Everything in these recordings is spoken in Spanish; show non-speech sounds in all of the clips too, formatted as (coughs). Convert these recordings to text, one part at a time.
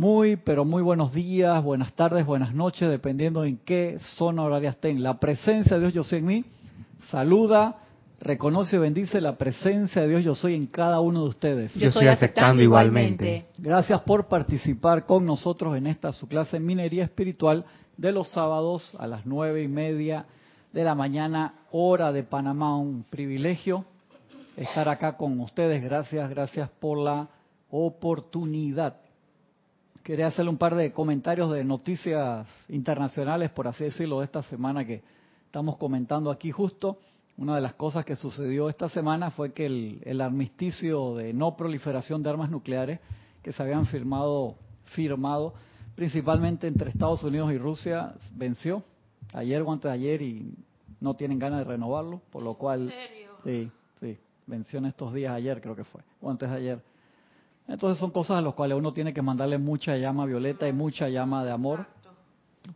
Muy, pero muy buenos días, buenas tardes, buenas noches, dependiendo en qué zona horaria estén. La presencia de Dios yo soy en mí saluda, reconoce y bendice la presencia de Dios yo soy en cada uno de ustedes. Yo estoy aceptando igualmente. Gracias por participar con nosotros en esta su clase Minería Espiritual de los sábados a las nueve y media de la mañana, hora de Panamá. Un privilegio estar acá con ustedes. Gracias, gracias por la oportunidad. Quería hacerle un par de comentarios de noticias internacionales, por así decirlo, de esta semana que estamos comentando aquí justo. Una de las cosas que sucedió esta semana fue que el, armisticio de no proliferación de armas nucleares que se habían firmado, firmado principalmente entre Estados Unidos y Rusia venció ayer o antes de ayer y no tienen ganas de renovarlo, por lo cual sí, sí, venció en estos días ayer creo que fue, o antes de ayer. Entonces son cosas a las cuales uno tiene que mandarle mucha llama violeta y mucha llama de amor,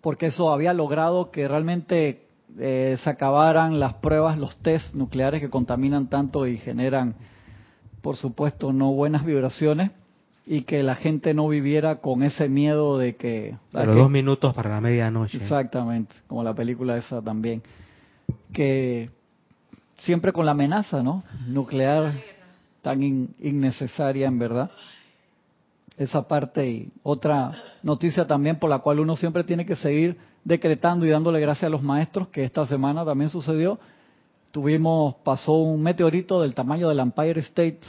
porque eso había logrado que realmente eh, se acabaran las pruebas, los test nucleares que contaminan tanto y generan, por supuesto, no buenas vibraciones y que la gente no viviera con ese miedo de que... Pero dos minutos para la medianoche. Exactamente, como la película esa también. Que siempre con la amenaza, ¿no? Nuclear tan innecesaria en verdad. Esa parte y otra noticia también por la cual uno siempre tiene que seguir decretando y dándole gracias a los maestros, que esta semana también sucedió. Tuvimos, pasó un meteorito del tamaño del Empire State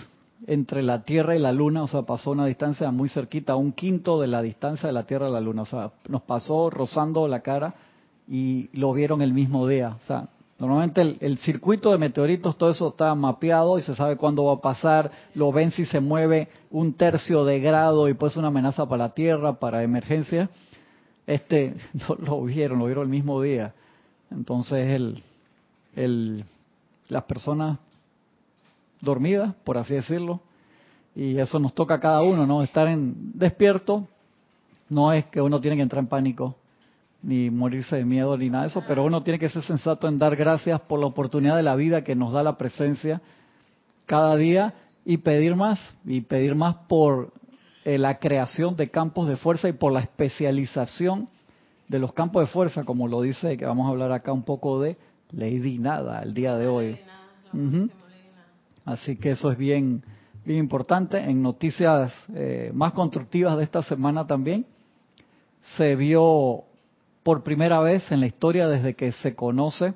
entre la Tierra y la Luna, o sea, pasó una distancia muy cerquita, un quinto de la distancia de la Tierra a la Luna, o sea, nos pasó rozando la cara y lo vieron el mismo día, o sea, Normalmente el, circuito de meteoritos, todo eso está mapeado y se sabe cuándo va a pasar, lo ven si se mueve un tercio de grado y pues una amenaza para la Tierra, para emergencia. Este (laughs) no lo vieron, lo vieron el mismo día. Entonces el, el, las personas dormidas, por así decirlo, y eso nos toca a cada uno, ¿no? Estar en despierto no es que uno tiene que entrar en pánico, ni morirse de miedo ni nada de eso, pero uno tiene que ser sensato en dar gracias por la oportunidad de la vida que nos da la presencia cada día y pedir más, y pedir más por eh, la creación de campos de fuerza y por la especialización de los campos de fuerza, como lo dice, que vamos a hablar acá un poco de Lady Nada el día de hoy. Así que eso es bien, bien importante. En noticias eh, más constructivas de esta semana también, se vio por primera vez en la historia desde que se conoce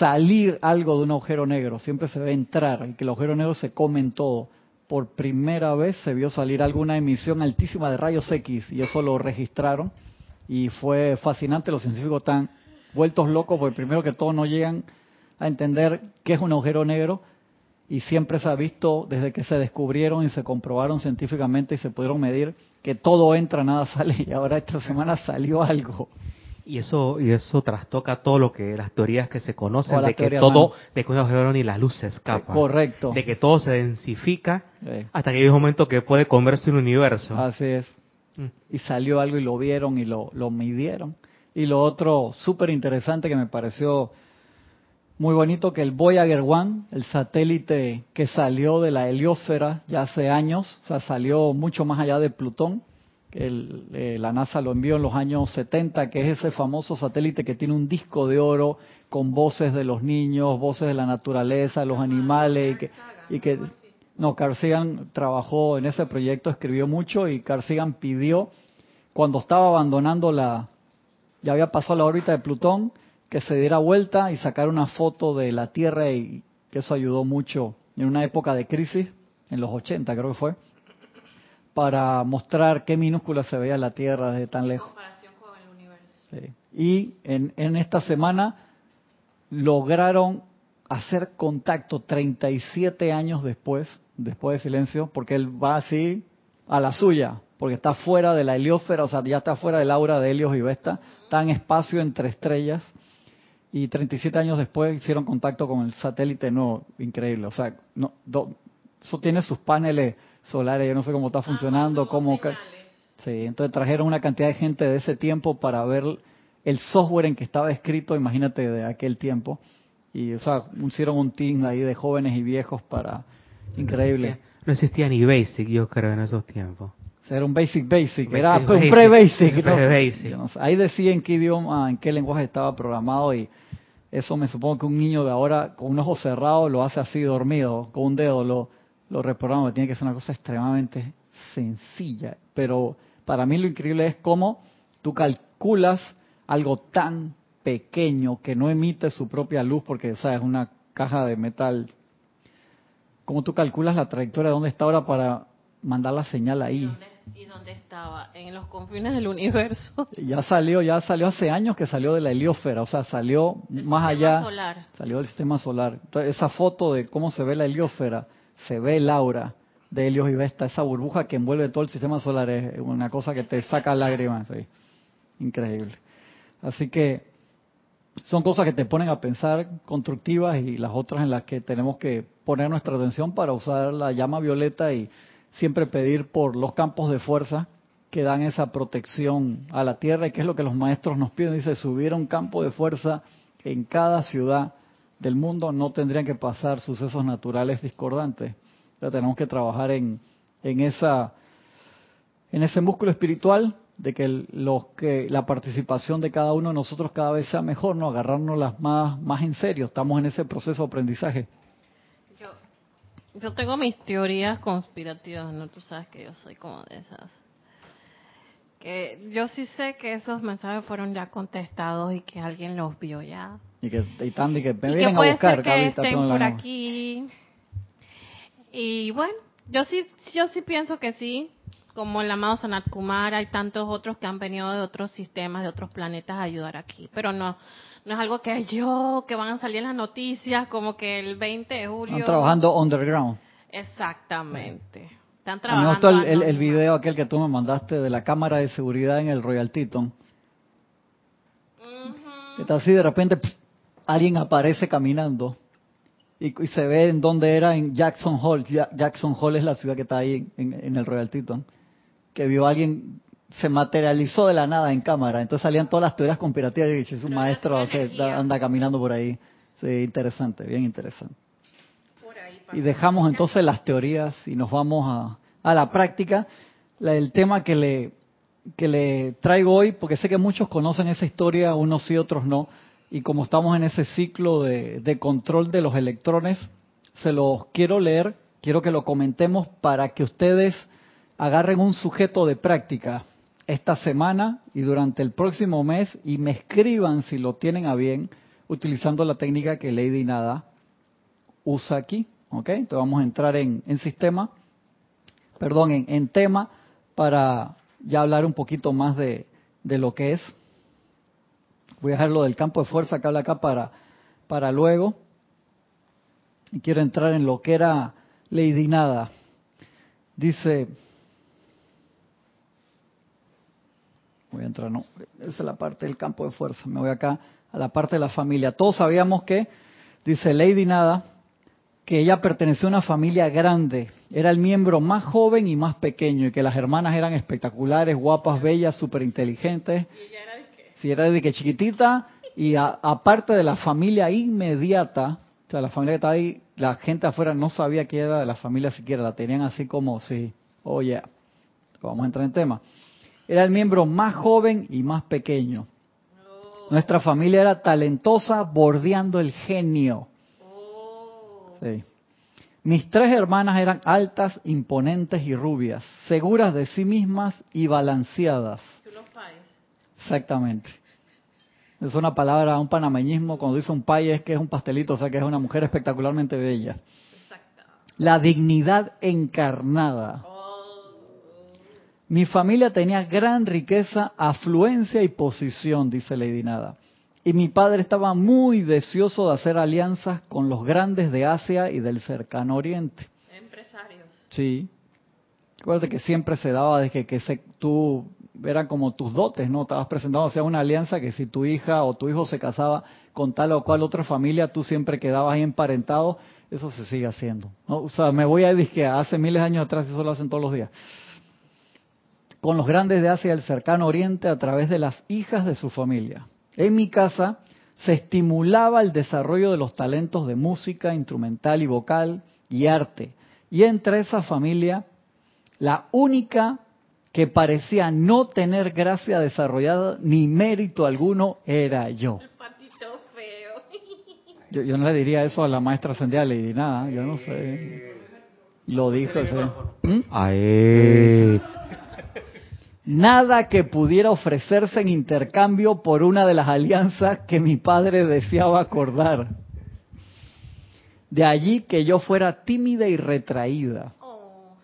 salir algo de un agujero negro. Siempre se ve entrar y que el agujero negro se comen todo. Por primera vez se vio salir alguna emisión altísima de rayos X y eso lo registraron y fue fascinante. Los científicos están vueltos locos porque primero que todo no llegan a entender qué es un agujero negro y siempre se ha visto desde que se descubrieron y se comprobaron científicamente y se pudieron medir que todo entra, nada sale (laughs) y ahora esta semana salió algo. Y eso y eso trastoca todo lo que las teorías que se conocen de que todo de que un ni la luz se escapa. correcto. De que todo se densifica hasta que hay un momento que puede comerse un universo. Así es. Mm. Y salió algo y lo vieron y lo, lo midieron. Y lo otro súper interesante que me pareció muy bonito que el Voyager 1, el satélite que salió de la heliosfera ya hace años, o sea, salió mucho más allá de Plutón, el, eh, la NASA lo envió en los años 70, que es ese famoso satélite que tiene un disco de oro con voces de los niños, voces de la naturaleza, de los animales, y que, y que no, Carl Sagan trabajó en ese proyecto, escribió mucho y Carl Sagan pidió, cuando estaba abandonando la, ya había pasado la órbita de Plutón, que se diera vuelta y sacar una foto de la Tierra y que eso ayudó mucho en una época de crisis, en los 80 creo que fue para mostrar qué minúscula se veía la Tierra desde tan lejos. Y en, en esta semana lograron hacer contacto 37 años después, después de silencio, porque él va así a la suya, porque está fuera de la heliosfera, o sea, ya está fuera del aura de Helios y Vesta, está en espacio entre estrellas, y 37 años después hicieron contacto con el satélite no increíble, o sea, no, eso tiene sus paneles solares, yo no sé cómo está funcionando, cómo... Sí, entonces trajeron una cantidad de gente de ese tiempo para ver el software en que estaba escrito, imagínate, de aquel tiempo. Y, o sea, hicieron un team ahí de jóvenes y viejos para... Increíble. No existía, ni Basic, yo creo, en esos tiempos. Era un basic basic, era un pre-basic. ahí decía en qué idioma, en qué lenguaje estaba programado y eso me supongo que un niño de ahora con un ojo cerrado lo hace así dormido, con un dedo lo, lo reprograma. Tiene que ser una cosa extremadamente sencilla. Pero para mí lo increíble es cómo tú calculas algo tan pequeño que no emite su propia luz porque es una caja de metal. ¿Cómo tú calculas la trayectoria de dónde está ahora para mandar la señal ahí? ¿Y dónde estaba? En los confines del universo. (laughs) Ya salió, ya salió hace años que salió de la heliosfera, o sea, salió más allá. Solar. Salió del sistema solar. Entonces, esa foto de cómo se ve la heliosfera, se ve el aura de Helios y Vesta, esa burbuja que envuelve todo el sistema solar es una cosa que te saca lágrimas. Increíble. Así que son cosas que te ponen a pensar constructivas y las otras en las que tenemos que poner nuestra atención para usar la llama violeta y siempre pedir por los campos de fuerza que dan esa protección a la tierra y que es lo que los maestros nos piden. Dice, si hubiera un campo de fuerza en cada ciudad del mundo, no tendrían que pasar sucesos naturales discordantes. Ya tenemos que trabajar en, en, esa, en ese músculo espiritual de que, los, que la participación de cada uno de nosotros cada vez sea mejor, no agarrarnos las más, más en serio. Estamos en ese proceso de aprendizaje. Yo tengo mis teorías conspirativas, ¿no? Tú sabes que yo soy como de esas. Que yo sí sé que esos mensajes fueron ya contestados y que alguien los vio ya. Y que, y que me vienen a buscar. que estén por aquí. Y bueno, yo sí, yo sí pienso que sí. Como el amado Sanat Kumar, hay tantos otros que han venido de otros sistemas, de otros planetas a ayudar aquí. Pero no, no es algo que yo, que van a salir en las noticias como que el 20 de julio. Están trabajando underground. Exactamente. Están trabajando. Me el, el, video aquel que tú me mandaste de la cámara de seguridad en el Royal Teton. Que está así de repente alguien aparece caminando y, se ve en dónde era en Jackson Hall. Jackson Hall es la ciudad que está ahí en, en el Royal Teton. Que vio a alguien se materializó de la nada en cámara. Entonces salían todas las teorías conspirativas y dije, es un maestro, anda caminando por ahí. Sí, interesante, bien interesante. y dejamos entonces las teorías y nos vamos a, a la práctica. el tema que le, que le traigo hoy, porque sé que muchos conocen esa historia, unos sí, otros no, y como estamos en ese ciclo de, de control de los electrones, se los quiero leer, quiero que lo comentemos para que ustedes agarren un sujeto de práctica esta semana y durante el próximo mes y me escriban si lo tienen a bien utilizando la técnica que Lady Nada usa aquí. ¿Ok? Entonces vamos a entrar en, sistema, perdón, en, tema para ya hablar un poquito más de, de lo que es. Voy a dejar lo del campo de fuerza que habla acá para, para luego. Y quiero entrar en lo que era Lady Nada. Dice, voy a entrar, no, esa es la parte del campo de fuerza, me voy acá a la parte de la familia. Todos sabíamos que, dice Lady Nada, que ella perteneció a una familia grande, era el miembro más joven y más pequeño, y que las hermanas eran espectaculares, guapas, bellas, súper inteligentes. ¿Y ella era de qué? Sí, era de que chiquitita, y aparte de la familia inmediata, o sea, la familia que estaba ahí, la gente afuera no sabía que era de la familia siquiera, la tenían así como, sí, oye, vamos a entrar en tema. Era el miembro más joven y más pequeño. Nuestra familia era talentosa, bordeando el genio. Mis tres hermanas eran altas, imponentes y rubias, seguras de sí mismas y balanceadas. Exactamente. Es una palabra, un panameñismo, cuando dice un pay es que es un pastelito, o sea que es una mujer espectacularmente bella. La dignidad encarnada. Mi familia tenía gran riqueza, afluencia y posición, dice Lady Nada. Y mi padre estaba muy deseoso de hacer alianzas con los grandes de Asia y del cercano Oriente. Empresarios. Sí. Acuérdate que siempre se daba de que, que se, tú eran como tus dotes, ¿no? Estabas presentando hacia una alianza que si tu hija o tu hijo se casaba con tal o cual otra familia, tú siempre quedabas ahí emparentado. Eso se sigue haciendo. ¿no? O sea, me voy a decir que hace miles de años atrás eso lo hacen todos los días con los grandes de Asia y el cercano oriente a través de las hijas de su familia. En mi casa se estimulaba el desarrollo de los talentos de música, instrumental y vocal y arte. Y entre esa familia, la única que parecía no tener gracia desarrollada ni mérito alguno era yo. El patito feo. (laughs) Yo, yo no le diría eso a la maestra ascendida, le di nada, yo no sé. Lo dijo ese. ¿Mm? Nada que pudiera ofrecerse en intercambio por una de las alianzas que mi padre deseaba acordar. De allí que yo fuera tímida y retraída. Oh.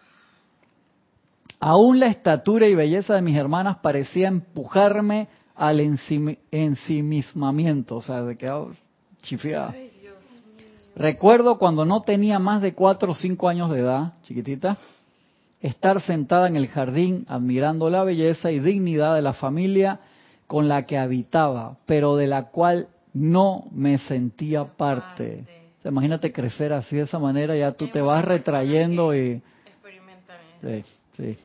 Aún la estatura y belleza de mis hermanas parecía empujarme al ensim- ensimismamiento, o sea, de que oh, mío. Recuerdo cuando no tenía más de cuatro o cinco años de edad, chiquitita, estar sentada en el jardín admirando la belleza y dignidad de la familia con la que habitaba, pero de la cual no me sentía parte. O sea, imagínate crecer así de esa manera, ya tú te vas retrayendo y... Sí, sí.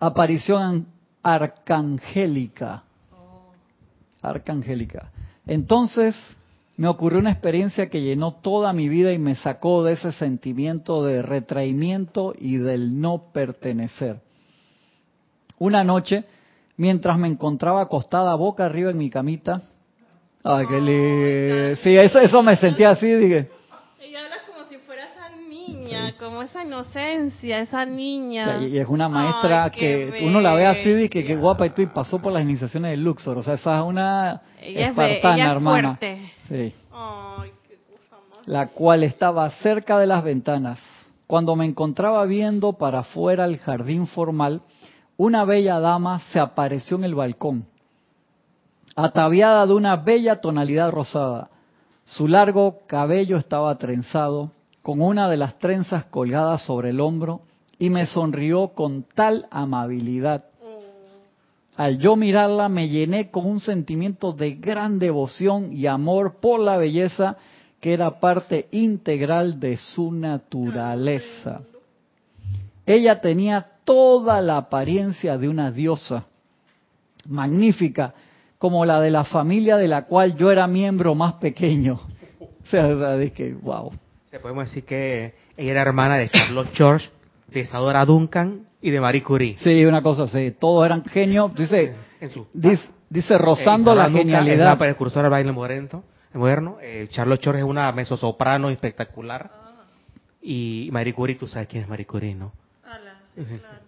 Aparición arcangélica. Oh. Arcangélica. Entonces me ocurrió una experiencia que llenó toda mi vida y me sacó de ese sentimiento de retraimiento y del no pertenecer. Una noche, mientras me encontraba acostada boca arriba en mi camita, ay, qué lindo. Sí, eso, eso me sentía así, dije. Esa inocencia, esa niña. O sea, y es una maestra Ay, que uno la ve así y que qué guapa y tú y pasó por las iniciaciones de Luxor. O sea, esa es una Ella es, espartana, ella es hermana. fuerte. Sí. Ay, qué cosa más. la cual estaba cerca de las ventanas. Cuando me encontraba viendo para afuera el jardín formal, una bella dama se apareció en el balcón, ataviada de una bella tonalidad rosada. Su largo cabello estaba trenzado, con una de las trenzas colgadas sobre el hombro, y me sonrió con tal amabilidad. Al yo mirarla me llené con un sentimiento de gran devoción y amor por la belleza que era parte integral de su naturaleza. Ella tenía toda la apariencia de una diosa, magnífica, como la de la familia de la cual yo era miembro más pequeño. (laughs) O sea, de que, wow. Se podemos decir que ella era hermana de Charlotte George, de Isadora Duncan y de Marie Curie. Sí, una cosa así, todos eran genios. Dice, En su- dice, dice rozando Eh, la Duncan Es genialidad. la precursora del baile moderno. moderno. Eh, Charlotte George es una mezzosoprano espectacular. Y Marie Curie, tú sabes quién es Marie Curie, ¿no? Ala, sí, claro.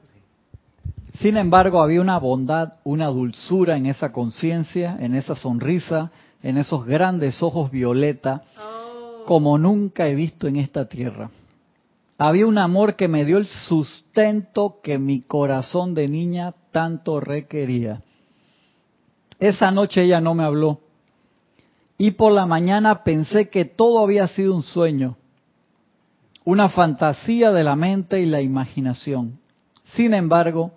Sin embargo, había una bondad, una dulzura en esa conciencia, en esa sonrisa, en esos grandes ojos violeta, Oh. Como nunca he visto en esta tierra. Había un amor que me dio el sustento que mi corazón de niña tanto requería. Esa noche ella no me habló. Y por la mañana pensé que todo había sido un sueño, una fantasía de la mente y la imaginación. Sin embargo,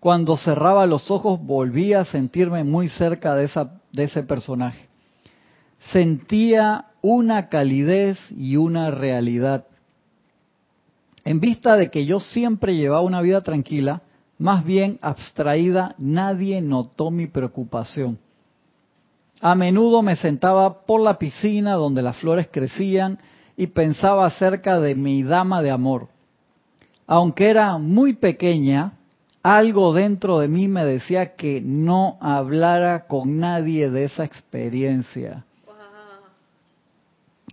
cuando cerraba los ojos volvía a sentirme muy cerca de, esa, de ese personaje. Sentía una calidez y una realidad. En vista de que yo siempre llevaba una vida tranquila, más bien abstraída, nadie notó mi preocupación. A menudo me sentaba por la piscina donde las flores crecían y pensaba acerca de mi dama de amor. Aunque era muy pequeña, algo dentro de mí me decía que no hablara con nadie de esa experiencia.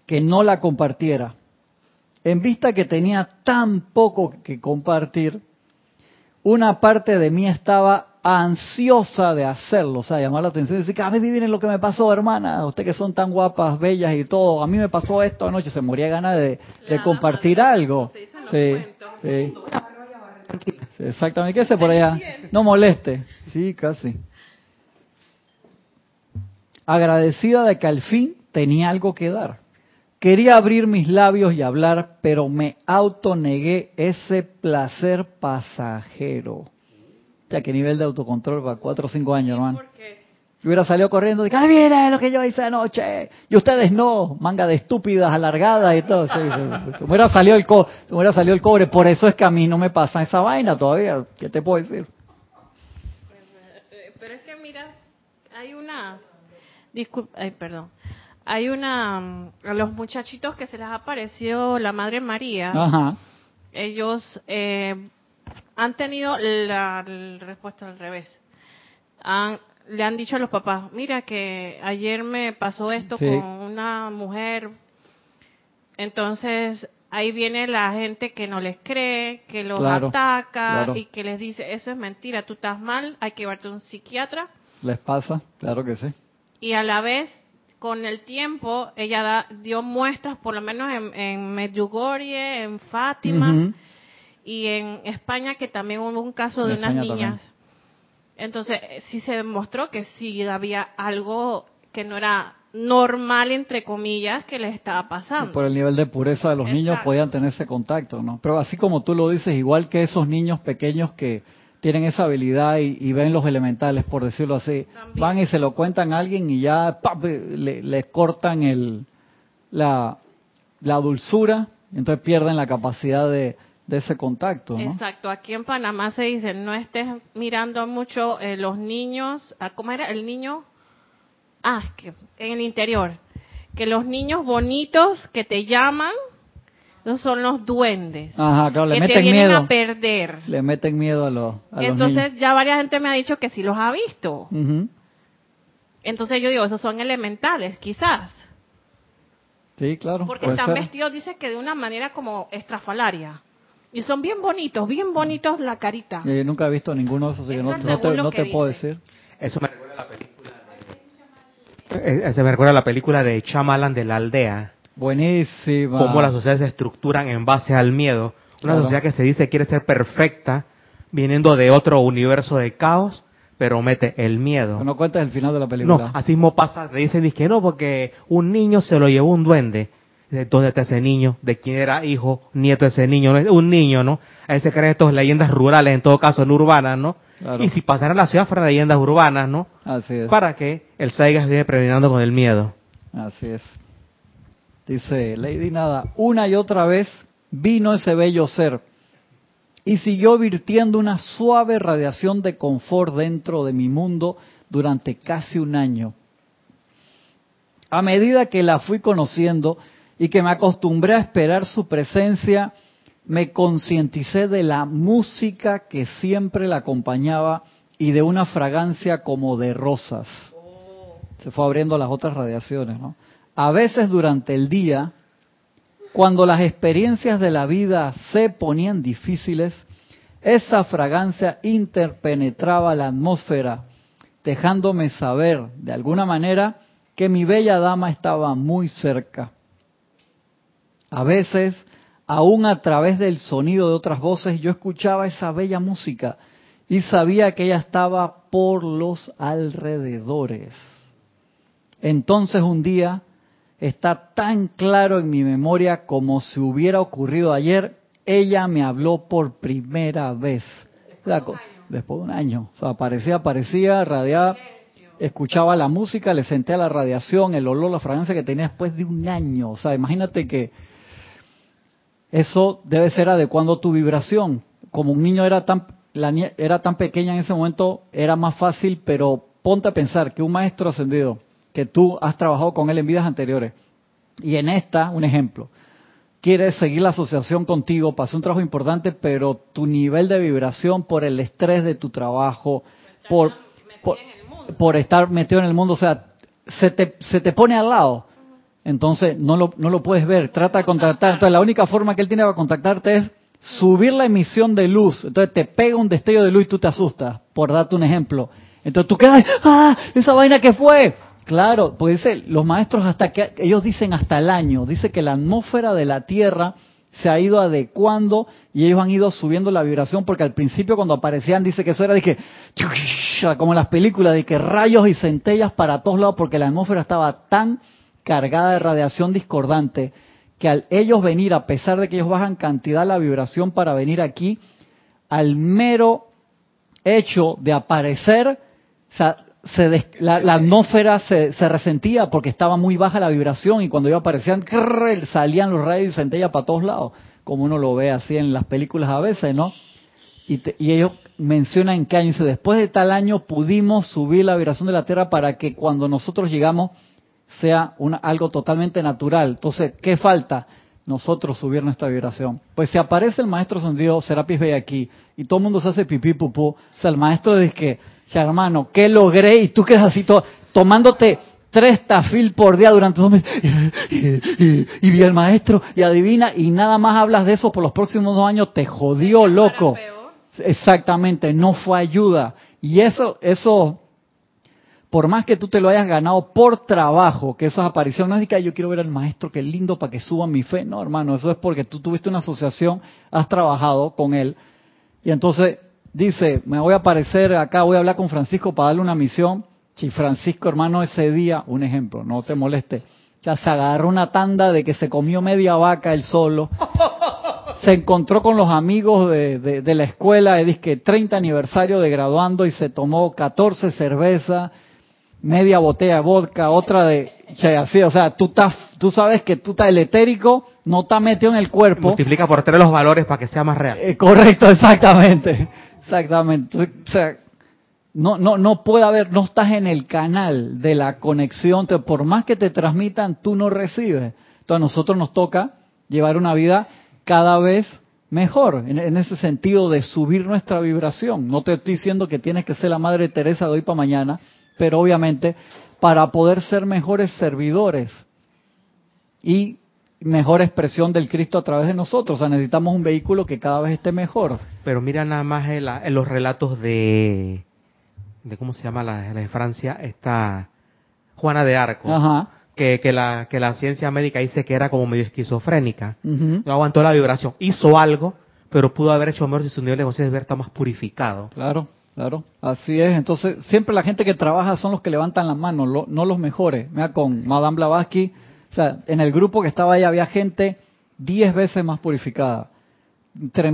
Que no la compartiera. En vista que tenía tan poco que compartir, una parte de mí estaba ansiosa de hacerlo, o sea, llamar la atención y decir, a mí miren lo que me pasó, hermana, ustedes que son tan guapas, bellas y todo, a mí me pasó esto anoche, se moría ganas de, compartir algo. Sí, sí. Sí, exactamente, ¿qué hace por allá? No moleste. Sí, casi. Agradecida de que al fin tenía algo que dar. Quería abrir mis labios y hablar, pero me autonegué ese placer pasajero. O sea, qué nivel de autocontrol para cuatro o cinco años, hermano. ¿Por qué? Yo hubiera salido corriendo que, ¡ay, mira lo que yo hice anoche! Y ustedes no, manga de estúpidas, alargadas y todo. Sí, hubiera salido el co hubiera salido el cobre. Por eso es que a mí no me pasa esa vaina todavía. ¿Qué te puedo decir? Eh, Pero es que mira, hay una, disculpa, ay, perdón, hay una, mm, a los muchachitos que se les apareció la Madre María, Ajá. ellos, eh, han tenido la, la respuesta al revés. Han, le han dicho a los papás, mira que ayer me pasó esto Sí. con una mujer. Entonces ahí viene la gente que no les cree, que los Claro, ataca claro. y que les dice, eso es mentira, tú estás mal, hay que llevarte a un psiquiatra. ¿Les pasa? Claro que sí. Y a la vez, con el tiempo, ella da- dio muestras, por lo menos en, en Medjugorje, en Fátima y en España, que también hubo un caso de unas niñas. Entonces, sí se demostró que sí había algo que no era normal, entre comillas, que les estaba pasando. Por el nivel de pureza de los niños podían tener ese contacto, ¿no? Pero así como tú lo dices, igual que esos niños pequeños que tienen esa habilidad y, y ven los elementales, por decirlo así, También. van y se lo cuentan a alguien y ya ¡pap! le, le cortan el, la, la dulzura, entonces pierden la capacidad de, de ese contacto, ¿no? Exacto, aquí en Panamá se dice, no estés mirando mucho eh, los niños, ah, ¿cómo era el niño? Ah, que en el interior, que los niños bonitos que te llaman, esos son los duendes, Ajá, claro, le que te meten vienen miedo. a perder. Le meten miedo a los, a los Entonces ya varias gente me ha dicho que sí los ha visto. niños. Ujú. Entonces yo digo, esos son elementales, quizás. Sí, claro. Porque están ser. vestidos, dice que de una manera como estrafalaria. Y son bien bonitos, bien bonitos la carita. Yo nunca he visto ninguno de esos, así que Eso no, no te, no que te puedo decir. Eso me recuerda a la película de... Eh, Se me recuerda a la película de Chamalan de la aldea. Buenísima. Cómo las sociedades se estructuran en base al miedo. Una Claro. sociedad que se dice quiere ser perfecta, viniendo de otro universo de caos, pero mete el miedo. No cuentes el final de la película. No, así mismo pasa, te dicen que no, porque un niño se lo llevó un duende. Dice, ¿Dónde está ese niño? ¿De quién era hijo, nieto de ese niño? ¿No? Un niño, ¿no? Ahí se creen estas leyendas rurales, en todo caso no urbanas, ¿no? Claro. Y si pasaran en la ciudad fueran leyendas urbanas, ¿no? Así es. Para que el Saigas viene predominando con el miedo. Así es. Dice Lady Nada, una y otra vez vino ese bello ser y siguió virtiendo una suave radiación de confort dentro de mi mundo durante casi un año. A medida que la fui conociendo y que me acostumbré a esperar su presencia, me concienticé de la música que siempre la acompañaba y de una fragancia como de rosas. Se fue abriendo las otras radiaciones, ¿no? A veces durante el día, cuando las experiencias de la vida se ponían difíciles, esa fragancia interpenetraba la atmósfera, dejándome saber, de alguna manera, que mi bella dama estaba muy cerca. A veces, aún a través del sonido de otras voces, yo escuchaba esa bella música y sabía que ella estaba por los alrededores. Entonces un día está tan claro en mi memoria como si hubiera ocurrido ayer, ella me habló por primera vez. Después de un año. O sea, aparecía, aparecía, radiaba, escuchaba la música, le senté a la radiación, el olor, la fragancia que tenía después de un año. O sea, imagínate que eso debe ser adecuando tu vibración. Como un niño era tan, la era tan pequeña en ese momento, era más fácil, pero ponte a pensar que un maestro ascendido, que tú has trabajado con él en vidas anteriores, y en esta, un ejemplo, quiere seguir la asociación contigo, pasó un trabajo importante, pero tu nivel de vibración por el estrés de tu trabajo, por, por, por estar metido en el mundo, o sea, se te, se te pone al lado. Entonces no lo, no lo puedes ver, trata de contactar. Entonces la única forma que él tiene para contactarte es subir la emisión de luz. Entonces te pega un destello de luz y tú te asustas, por darte un ejemplo. Entonces tú quedas, ¡ah! ¿Esa vaina que fue? Claro, pues dice, los maestros hasta que, ellos dicen hasta el año, dice que la atmósfera de la Tierra se ha ido adecuando y ellos han ido subiendo la vibración porque al principio cuando aparecían dice que eso era de que como en las películas de que rayos y centellas para todos lados porque la atmósfera estaba tan cargada de radiación discordante que al ellos venir a pesar de que ellos bajan cantidad la vibración para venir aquí al mero hecho de aparecer o sea, se des- la, la atmósfera se, se resentía porque estaba muy baja la vibración y cuando ellos aparecían crrr, salían los rayos y centellas para todos lados, como uno lo ve así en las películas a veces, ¿no? Y, te- y ellos mencionan en qué año, dice, después de tal año pudimos subir la vibración de la Tierra para que cuando nosotros llegamos sea una, algo totalmente natural. Entonces, ¿qué falta? Nosotros subir nuestra vibración. Pues si aparece el maestro sentido Serapis Bey aquí y todo el mundo se hace pipí pupú, o sea, el maestro dice que, ya hermano, ¿qué logré? Y tú quedas así todo, tomándote tres tafil por día durante dos meses. (laughs) Y, vi al maestro y adivina y nada más hablas de eso por los próximos dos años, te jodió, loco. Exactamente, no fue ayuda. Y eso, eso por más que tú te lo hayas ganado por trabajo, que esas apariciones, no es de que yo quiero ver al maestro, qué lindo para que suba mi fe. No, hermano, eso es porque tú tuviste una asociación, has trabajado con él. Y entonces dice, me voy a aparecer acá, voy a hablar con Francisco para darle una misión. Si Francisco, hermano, ese día, un ejemplo, no te moleste, ya se agarró una tanda de que se comió media vaca él solo. (laughs) Se encontró con los amigos de, de, la escuela, es que 30 aniversario de graduando y se tomó 14 cervezas media botella de vodka, otra de así, o sea, tú estás, tú sabes que tú estás el etérico, no está metido en el cuerpo. Multiplica por tres los valores para que sea más real. Eh, correcto, (laughs) exactamente, exactamente. O sea, no, no, no puede haber, no estás en el canal de la conexión, por más que te transmitan, tú no recibes. Entonces a nosotros nos toca llevar una vida cada vez mejor, en, en, ese sentido de subir nuestra vibración. No te estoy diciendo que tienes que ser la Madre Teresa de hoy para mañana, pero obviamente para poder ser mejores servidores y mejor expresión del Cristo a través de nosotros. O sea, necesitamos un vehículo que cada vez esté mejor. Pero mira nada más en, los relatos de, de, ¿cómo se llama la, de Francia? Esta Juana de Arco. Que, que, la, que la ciencia médica dice que era como medio esquizofrénica. No aguantó la vibración. Hizo algo, pero pudo haber hecho mejor si su nivel de conciencia está más purificado. Claro. Claro, así es. Entonces, siempre la gente que trabaja son los que levantan las manos, no los mejores. Mira, con Madame Blavatsky, o sea, en el grupo que estaba ahí había gente diez veces más purificada.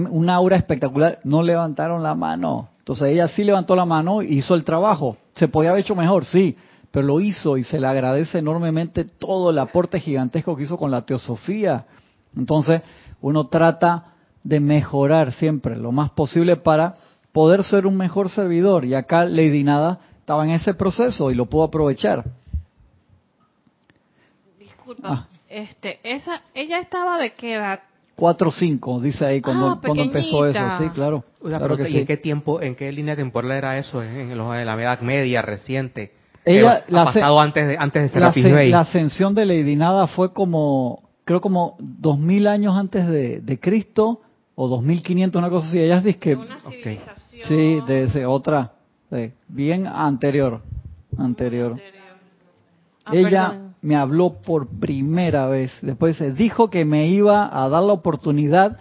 Un aura espectacular. No levantaron la mano. Entonces ella sí levantó la mano y hizo el trabajo. Se podía haber hecho mejor, sí, pero lo hizo y se le agradece enormemente todo el aporte gigantesco que hizo con la teosofía. Entonces, uno trata de mejorar siempre lo más posible para poder ser un mejor servidor. Y acá Lady Nada estaba en ese proceso y lo pudo aprovechar. Disculpa, ah. este, esa, ella estaba de qué edad? Cuatro o cinco, dice ahí cuando, ah, cuando empezó eso, sí, claro. ¿Y en qué tiempo, en qué línea temporal era eso? ¿En, la Edad Media, reciente? Ella, ha pasado antes de, antes de ser la, la ascensión de Lady Nada fue como, creo como dos mil años antes de, de Cristo, o 2500, una cosa así. Ella dice que... Sí, de otra, bien anterior, anterior. Ah, Ella me habló por primera vez, después se dijo que me iba a dar la oportunidad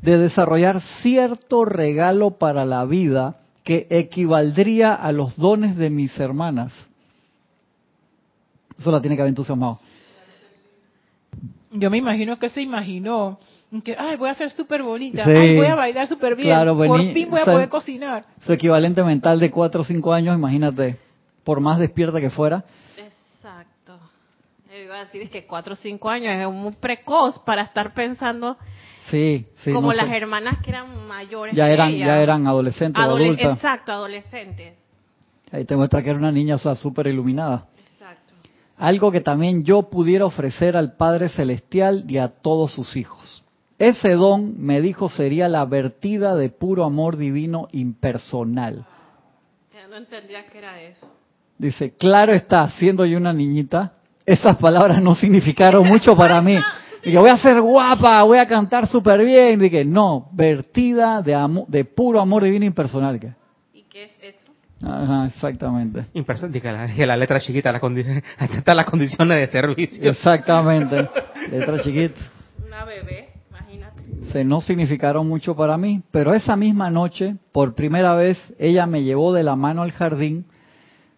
de desarrollar cierto regalo para la vida que equivaldría a los dones de mis hermanas. Eso la tiene que haber entusiasmado. Yo me imagino que se imaginó que, ay, voy a ser súper bonita, ay, voy a bailar súper bien, por fin voy a poder cocinar. Su equivalente mental de 4 o 5 años, imagínate, por más despierta que fuera. Exacto. Yo iba a decir que 4 o 5 años es muy precoz para estar pensando Sí, sí. Como las hermanas que eran mayores. Ya eran, ya eran adolescentes o adultas. Exacto, adolescentes. Ahí te muestra que era una niña, o sea, súper iluminada. Exacto. Algo que también yo pudiera ofrecer al Padre Celestial y a todos sus hijos. Ese don, me dijo, sería la vertida de puro amor divino impersonal. no entendía que era eso. Dice, claro está, siendo yo una niñita, esas palabras no significaron mucho para mí. (laughs) Dije, voy a ser guapa, voy a cantar súper bien. Dije, no, vertida de, de puro amor divino impersonal. ¿Y qué es eso? Ajá, exactamente. Impersonal, que la, letra chiquita, la (laughs) está las condiciones de servicio. Exactamente, (laughs) letra chiquita. Una bebé se no significaron mucho para mí, pero esa misma noche, por primera vez, ella me llevó de la mano al jardín.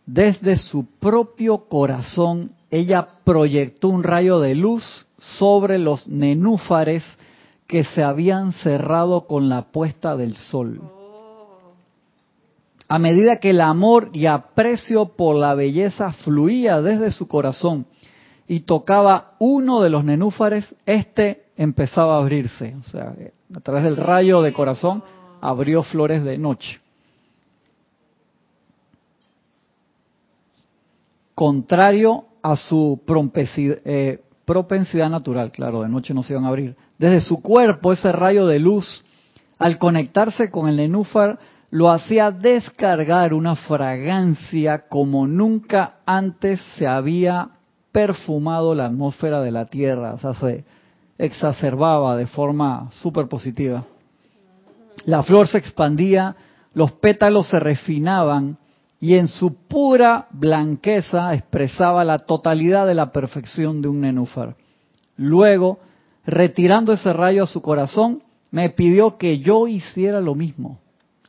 Desde su propio corazón, ella proyectó un rayo de luz sobre los nenúfares que se habían cerrado con la puesta del sol. A medida que el amor y aprecio por la belleza fluía desde su corazón y tocaba uno de los nenúfares, este empezaba a abrirse. O sea, a través del rayo de corazón abrió flores de noche. Contrario a su eh, propensidad natural, claro, de noche no se iban a abrir. Desde su cuerpo ese rayo de luz, al conectarse con el nenúfar, lo hacía descargar una fragancia como nunca antes se había perfumado la atmósfera de la Tierra, o sea, se exacerbaba de forma súper positiva. La flor se expandía, los pétalos se refinaban y en su pura blanqueza expresaba la totalidad de la perfección de un nenúfar. Luego, retirando ese rayo a su corazón, me pidió que yo hiciera lo mismo.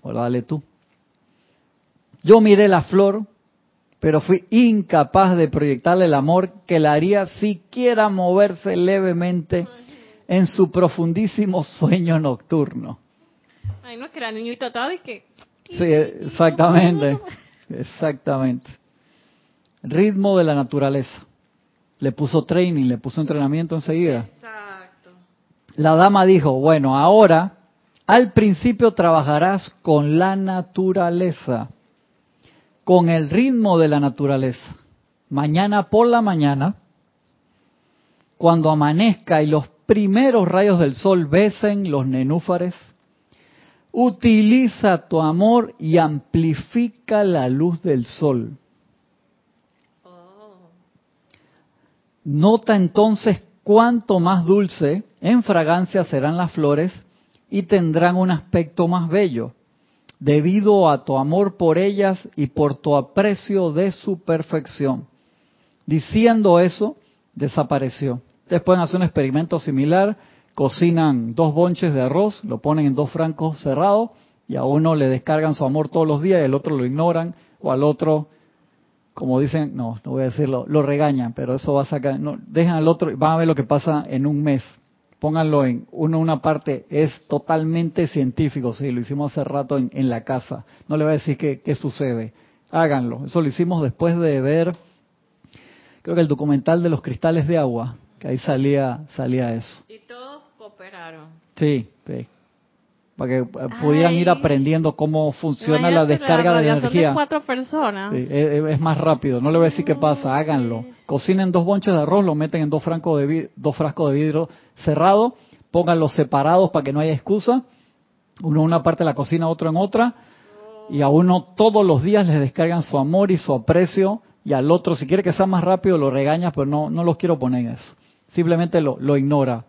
Ahora dale tú. Yo miré la flor, pero fui incapaz de proyectarle el amor que la haría siquiera moverse levemente en su profundísimo sueño nocturno. Ay, no, que era niñito todo y que... Sí, exactamente, exactamente. Ritmo de la naturaleza. Le puso training, le puso entrenamiento enseguida. Exacto. La dama dijo, bueno, ahora al principio trabajarás con la naturaleza, con el ritmo de la naturaleza. Mañana por la mañana, cuando amanezca y los primeros rayos del sol besen los nenúfares, utiliza tu amor y amplifica la luz del sol. Nota entonces cuánto más dulce en fragancia serán las flores y tendrán un aspecto más bello, debido a tu amor por ellas y por tu aprecio de su perfección. Diciendo eso, desapareció. Ustedes pueden hacer un experimento similar, cocinan dos bonches de arroz, lo ponen en dos francos cerrados y a uno le descargan su amor todos los días y al otro lo ignoran o al otro, como dicen, no, no voy a decirlo, lo regañan, pero eso va a sacar, no, dejan al otro van a ver lo que pasa en un mes pónganlo en uno, una parte, es totalmente científico, sí, lo hicimos hace rato en, la casa, no le voy a decir qué, qué sucede, háganlo, eso lo hicimos después de ver, creo que el documental de los cristales de agua, que ahí salía, salía eso. Y todos cooperaron. Sí, sí para que pudieran ir aprendiendo cómo funciona la descarga de energía. cuatro personas. es, más rápido. No le voy a decir qué pasa, háganlo. Cocinen dos bonches de arroz, lo meten en dos, francos de, dos frascos de vidrio cerrado, pónganlos separados para que no haya excusa. Uno en una parte de la cocina, otro en otra. Y a uno todos los días les descargan su amor y su aprecio. Y al otro, si quiere que sea más rápido, lo regañas, pero no, no los quiero poner en eso. Simplemente lo, lo ignora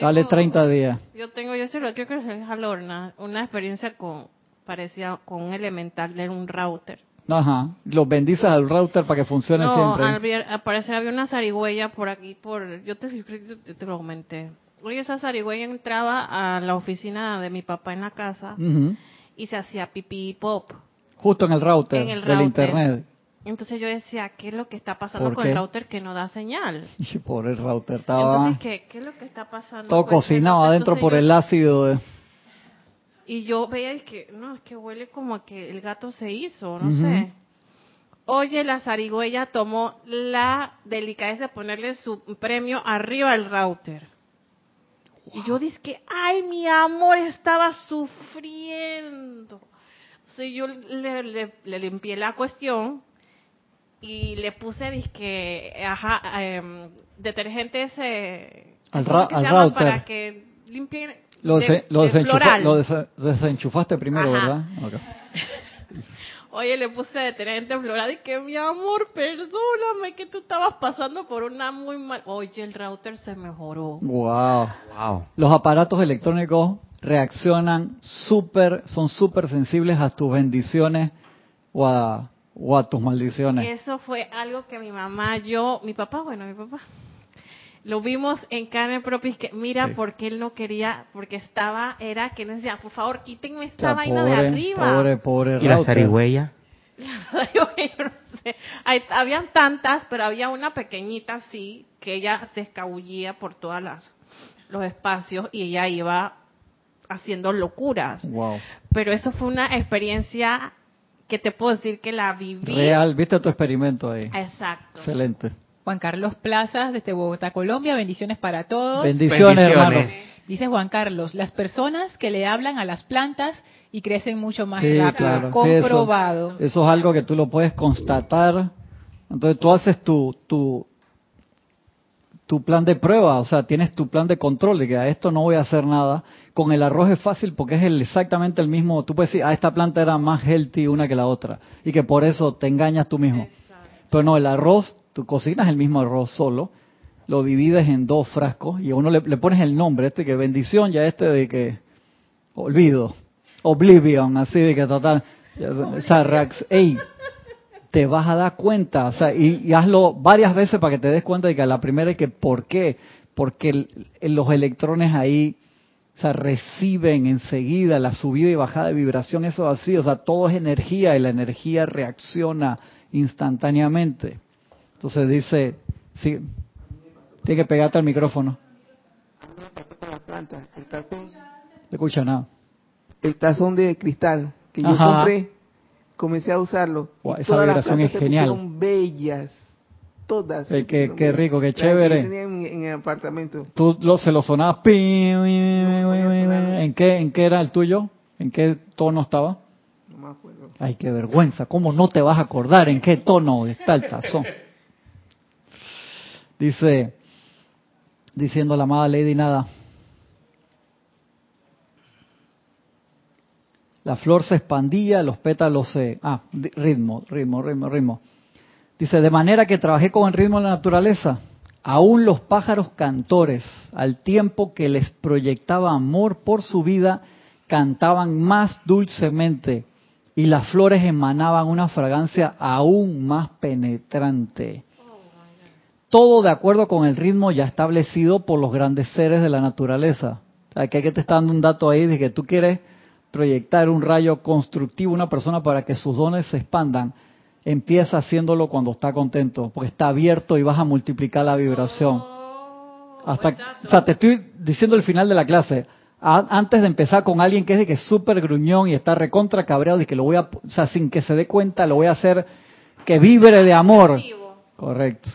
Dale 30 días. Yo tengo, yo sé lo que creo que es Alorna, una experiencia con, parecía con un elemental de un router. Ajá, lo bendices al router para que funcione siempre. No, al había una zarigüeya por aquí, por yo te, te lo comenté. Oye, esa zarigüeya entraba a la oficina de mi papá en la casa y se hacía pipí pop. Justo en el router, en el router. del internet. Entonces yo decía, ¿qué es lo que está pasando con el router que no da señal? (laughs) Y por el router estaba... Entonces, ¿qué, es lo que está pasando? Todo cocinado adentro por el ácido. Y yo veía que, no, es que huele como que el gato se hizo, no sé. Oye, la zarigüeya tomó la delicadeza de ponerle su premio arriba al router. Y yo dije, que, ay, mi amor estaba sufriendo. Entonces yo le, le limpié la cuestión y le puse disque, ajá, em, detergente ese al, router para que limpie lo, desenchufaste primero, ¿verdad? (laughs) Oye, le puse detergente floral y que mi amor, perdóname que tú estabas pasando por una muy mal. Oye, el router se mejoró. Wow. Wow. Los aparatos electrónicos reaccionan súper, son súper sensibles a tus bendiciones o a o a tus maldiciones. Eso fue algo que mi mamá, yo, mi papá, bueno, mi papá, lo vimos en carne propia, que mira porque él no quería, porque estaba, era que nos decía, por favor, quítenme esta vaina de arriba. Pobre, pobre ¿Y la zarigüeya? (laughs) habían tantas, pero había una pequeñita así, que ella se escabullía por todas las los espacios y ella iba haciendo locuras. Wow. Pero eso fue una experiencia que te puedo decir que la viví. Real, viste tu experimento ahí. Exacto. Excelente. Juan Carlos Plazas, desde Bogotá, Colombia, bendiciones para todos. Bendiciones, hermano. Dice Juan Carlos, las personas que le hablan a las plantas y crecen mucho más rápido, comprobado. eso, es algo que tú lo puedes constatar. Entonces tú haces tu, tu, tu plan de prueba, o sea, tienes tu plan de control de que a esto no voy a hacer nada. Con el arroz es fácil porque es el, exactamente el mismo, tú puedes decir, ah, esta planta era más healthy una que la otra y que por eso te engañas tú mismo. Pero no, el arroz, tú cocinas el mismo arroz solo, lo divides en dos frascos y a uno le, pones el nombre, este que bendición, ya este de que olvido, oblivion, así de que total, sea, ey, te vas a dar cuenta, o sea, y, hazlo varias veces para que te des cuenta de que la primera es que, ¿por qué? Porque los electrones ahí, o sea, reciben enseguida la subida y bajada de vibración, eso así, o sea, todo es energía y la energía reacciona instantáneamente. Entonces dice, sí, tiene que pegarte al micrófono. No escucha nada. El tazón de cristal que yo compré comencé a usarlo. esa vibración es genial. Son bellas, todas. qué, rico, qué chévere. en, el apartamento. Tú lo, se lo sonaba. ¿En qué, ¿En qué era el tuyo? ¿En qué tono estaba? No me acuerdo. Ay, qué vergüenza. ¿Cómo no te vas a acordar en qué tono está el tazón? Dice, diciendo la amada Lady Nada. La flor se expandía, los pétalos se... Ah, ritmo, ritmo, ritmo, ritmo. Dice, de manera que trabajé con el ritmo de la naturaleza. Aún los pájaros cantores, al tiempo que les proyectaba amor por su vida, cantaban más dulcemente y las flores emanaban una fragancia aún más penetrante. Todo de acuerdo con el ritmo ya establecido por los grandes seres de la naturaleza. Aquí hay que te está dando un dato ahí de que tú quieres proyectar un rayo constructivo a una persona para que sus dones se expandan, empieza haciéndolo cuando está contento, porque está abierto y vas a multiplicar la vibración. Hasta, o sea, te estoy diciendo el final de la clase. antes de empezar con alguien que es de que es súper gruñón y está recontra cabreado y que lo voy a, o sea, sin que se dé cuenta, lo voy a hacer que vibre de amor. Correcto.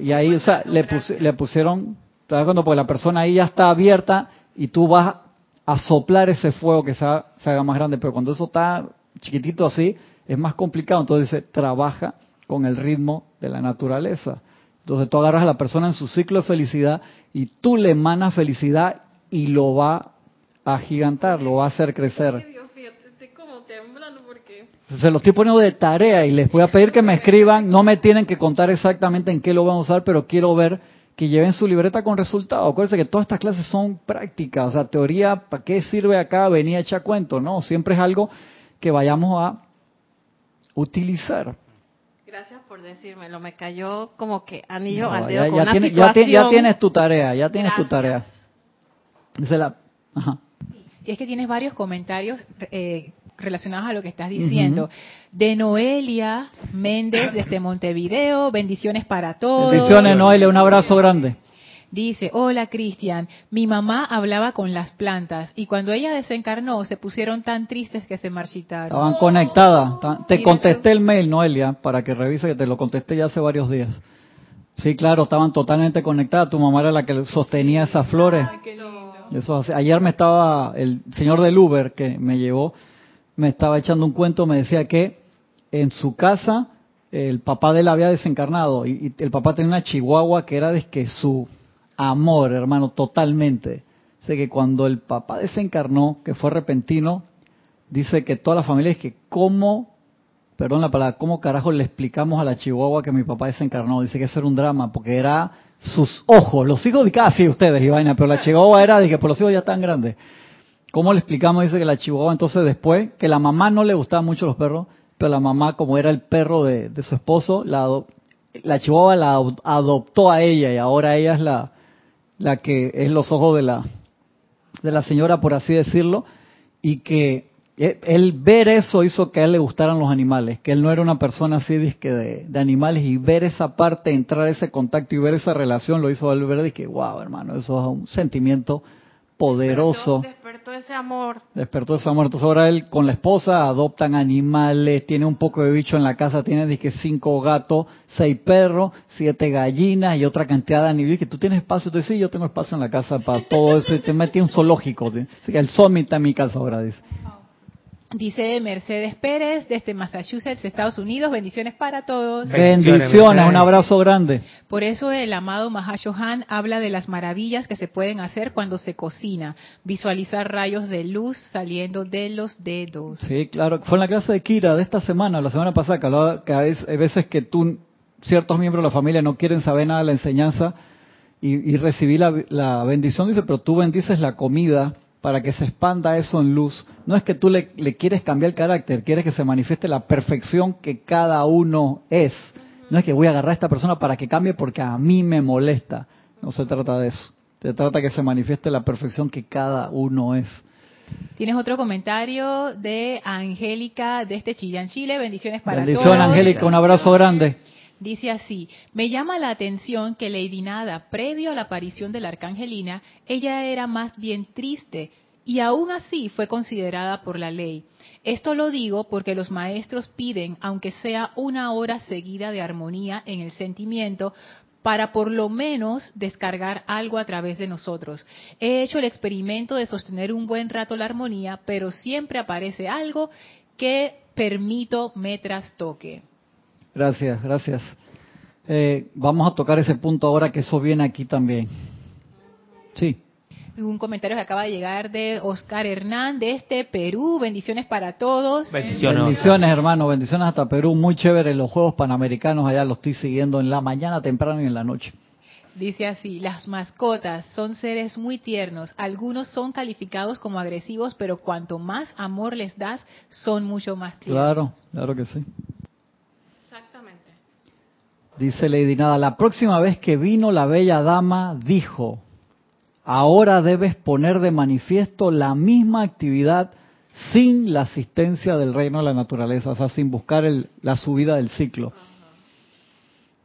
Y ahí, o sea, le, le pusieron, porque la persona ahí ya está abierta y tú vas a soplar ese fuego que se, haga más grande, pero cuando eso está chiquitito así, es más complicado. Entonces dice, trabaja con el ritmo de la naturaleza. Entonces tú agarras a la persona en su ciclo de felicidad y tú le emanas felicidad y lo va a gigantar, lo va a hacer crecer. Se lo estoy poniendo de tarea y les voy a pedir que me escriban. No me tienen que contar exactamente en qué lo van a usar, pero quiero ver que lleven su libreta con resultados. Acuérdense que todas estas clases son prácticas, o sea, teoría, ¿para qué sirve acá venir a echar cuento? No, siempre es algo que vayamos a utilizar. Gracias por decírmelo, me cayó como que anillo al dedo ya, con una situación. ya, tienes tu tarea, ya tienes tu tarea. Dice la, ajá. Y es que tienes varios comentarios eh, relacionados a lo que estás diciendo. De Noelia Méndez (coughs) desde Montevideo, bendiciones para todos. Bendiciones Noelia, un abrazo grande. Dice, hola Cristian, mi mamá hablaba con las plantas y cuando ella desencarnó se pusieron tan tristes que se marchitaron. Estaban conectadas. Te contesté el mail, Noelia, para que revise que te lo contesté ya hace varios días. Sí, claro, estaban totalmente conectadas. Tu mamá era la que sostenía esas flores. Eso ayer me estaba el señor del Uber que me llevó me estaba echando un cuento, me decía que en su casa el papá de él había desencarnado y, el papá tenía una chihuahua que era de que su amor, hermano, totalmente. Sé que cuando el papá desencarnó, que fue repentino, dice que toda la familia es que cómo, perdón la palabra, cómo carajo le explicamos a la chihuahua que mi papá desencarnó. Dice que eso era un drama porque era sus ojos, los hijos de casi ustedes y vaina, pero la chihuahua era que por los hijos ya tan grandes. ¿Cómo le explicamos? Dice que la chihuahua entonces después, que la mamá no le gustaban mucho los perros, pero la mamá como era el perro de, su esposo, la, la chihuahua la adoptó a ella y ahora ella es la, la que es los ojos de la, de la señora, por así decirlo, y que él ver eso hizo que a él le gustaran los animales, que él no era una persona así de, de animales y ver esa parte, entrar ese contacto y ver esa relación lo hizo él ver que wow, hermano, eso es un sentimiento poderoso. Despertó, ese amor. Despertó ese amor. Entonces ahora él con la esposa adoptan animales, tiene un poco de bicho en la casa, tiene dije, cinco gatos, seis perros, siete gallinas y otra cantidad de animales. Que tú tienes espacio, tú dices, sí, yo tengo espacio en la casa para todo eso. Y te metí un zoológico. Así que el summit está mi casa ahora, dice. Dice Mercedes Pérez desde Massachusetts, Estados Unidos. Bendiciones para todos. Bendiciones, un abrazo grande. Por eso el amado Mahashohan habla de las maravillas que se pueden hacer cuando se cocina. Visualizar rayos de luz saliendo de los dedos. Sí, claro. Fue en la clase de Kira de esta semana, la semana pasada, que hablaba que hay veces que tú, ciertos miembros de la familia no quieren saber nada de la enseñanza y, y recibir la, la bendición. Dice, pero tú bendices la comida para que se expanda eso en luz. No es que tú le, quieres cambiar el carácter, quieres que se manifieste la perfección que cada uno es. No es que voy a agarrar a esta persona para que cambie porque a mí me molesta. No se trata de eso. Se trata que se manifieste la perfección que cada uno es. Tienes otro comentario de Angélica de este Chillán, Chile. Bendiciones para todos. Bendiciones, Angélica. Un abrazo grande. Dice así, me llama la atención que Lady Nada, previo a la aparición de la arcangelina, ella era más bien triste y aún así fue considerada por la ley. Esto lo digo porque los maestros piden, aunque sea una hora seguida de armonía en el sentimiento, para por lo menos descargar algo a través de nosotros. He hecho el experimento de sostener un buen rato la armonía, pero siempre aparece algo que permito me trastoque. Gracias, gracias. Eh, vamos a tocar ese punto ahora que eso viene aquí también. Sí. Un comentario que acaba de llegar de Oscar Hernández este Perú. Bendiciones para todos. Bendiciones. Bendiciones, hermano. Bendiciones hasta Perú. Muy chévere los Juegos Panamericanos. Allá los estoy siguiendo en la mañana, temprano y en la noche. Dice así, las mascotas son seres muy tiernos. Algunos son calificados como agresivos, pero cuanto más amor les das, son mucho más tiernos. Claro, claro que sí. Dice Lady Nada, la próxima vez que vino la bella dama dijo, ahora debes poner de manifiesto la misma actividad sin la asistencia del reino de la naturaleza, o sea, sin buscar la subida del ciclo.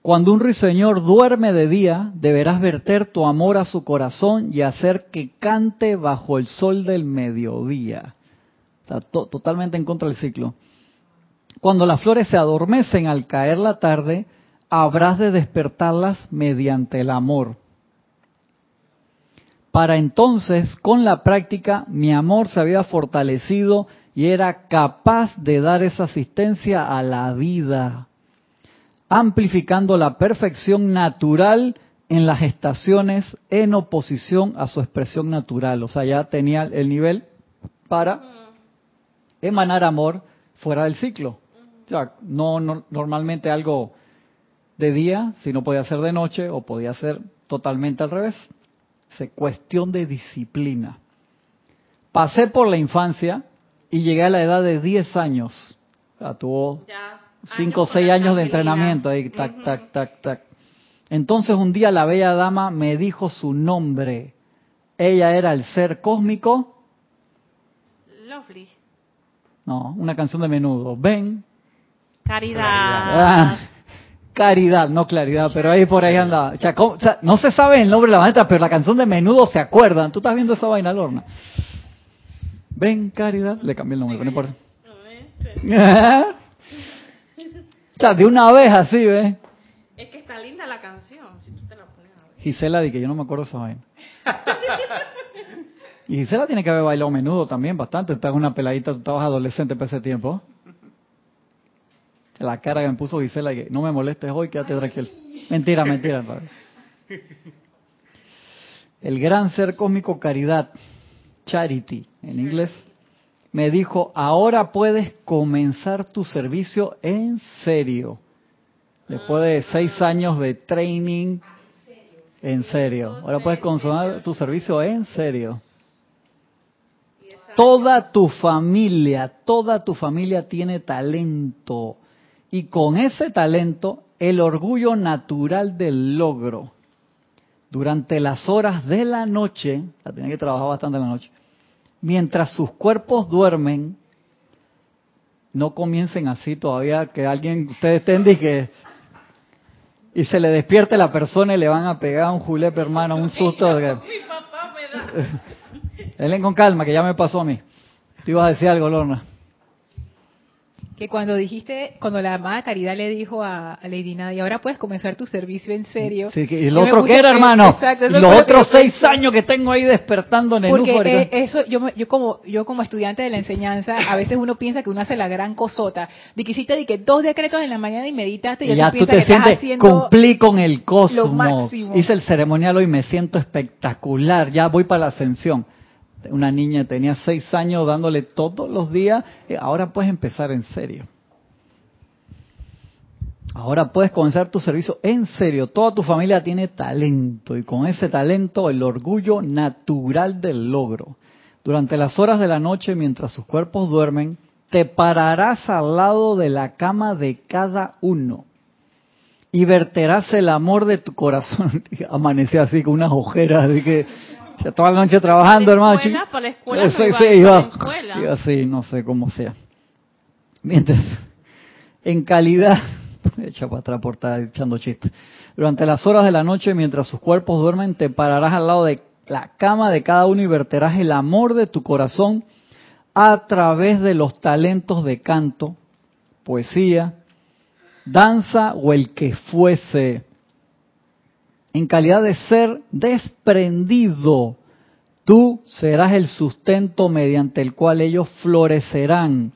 Cuando un ruiseñor duerme de día, deberás verter tu amor a su corazón y hacer que cante bajo el sol del mediodía. O sea, totalmente en contra del ciclo. Cuando las flores se adormecen al caer la tarde, habrás de despertarlas mediante el amor. Para entonces, con la práctica, mi amor se había fortalecido y era capaz de dar esa asistencia a la vida, amplificando la perfección natural en las estaciones en oposición a su expresión natural. O sea, ya tenía el nivel para emanar amor fuera del ciclo. O sea, no, no normalmente algo de día, si no podía ser de noche, o podía ser totalmente al revés. Es cuestión de disciplina. Pasé por la infancia y llegué a la edad de 10 años. O tuvo 5 o 6 años de entrenamiento ahí, tac, tac, tac, tac. Entonces un día la bella dama me dijo su nombre. Ella era el ser cósmico. Lovely. No, una canción de menudo. Ven. Caridad. Ah, Caridad, no claridad, pero ahí por ahí anda. no se sabe el nombre de la maestra, pero la canción de menudo se acuerdan. Tú estás viendo esa vaina, Lorna. Ven, Caridad. Le cambié el nombre, no importa. (laughs) o sea, de una vez así, ¿ves? Es que está linda la canción, si tú te la pones a ver. Gisela, di que yo no me acuerdo esa vaina. (laughs) y Gisela tiene que haber bailado menudo también bastante. Estás una peladita, tú estabas adolescente para ese tiempo. La cara que me puso Gisela, que no me molestes hoy, quédate tranquilo. Mentira, mentira. El gran ser cósmico Caridad, Charity en inglés, me dijo, ahora puedes comenzar tu servicio en serio. Después de seis años de training, en serio. Ahora puedes comenzar tu servicio en serio. Toda tu familia, toda tu familia tiene talento y con ese talento el orgullo natural del logro durante las horas de la noche, la tenía que trabajar bastante en la noche, mientras sus cuerpos duermen, no comiencen así todavía, que alguien, ustedes estén y que y se le despierte la persona y le van a pegar un julepe, hermano, un susto. (laughs) Mi papá me da. (laughs) con calma, que ya me pasó a mí. Te ibas a decir algo, Lorna. Que cuando dijiste, cuando la amada Caridad le dijo a, a Lady Nada, y ahora puedes comenzar tu servicio en serio. Sí, que- ¿Y el otro qué era, hermano? Exacto, los que otros seis pensé. años que tengo ahí despertando en el Porque eh, eso, yo, yo como yo como estudiante de la enseñanza, a veces uno piensa que uno hace la gran cosota, de que hiciste de que dos decretos en la mañana y meditaste y, Y ya, ya tú tú te que estás sientes, haciendo cumplí con el cosmos. máximo. Hice el ceremonial hoy, me siento espectacular. Ya voy para la ascensión. Una niña tenía seis años dándole todos los días. eh, Ahora puedes empezar en serio. Ahora puedes comenzar tu servicio en serio. Toda tu familia tiene talento y con ese talento el orgullo natural del logro. Durante las horas de la noche, mientras sus cuerpos duermen, te pararás al lado de la cama de cada uno y verterás el amor de tu corazón. (laughs) Amanecí así con unas ojeras, así que ya toda la noche trabajando, ¿Para la hermano. escuela? ¿Para la escuela? Sí, ¿No iba sí, iba, para la escuela? así, no sé cómo sea. Mientras, en calidad, (laughs) echa para atrás por estar echando chistes. Durante las horas de la noche, mientras sus cuerpos duermen, te pararás al lado de la cama de cada uno y verterás el amor de tu corazón a través de los talentos de canto, poesía, danza o el que fuese. En calidad de ser desprendido, tú serás el sustento mediante el cual ellos florecerán.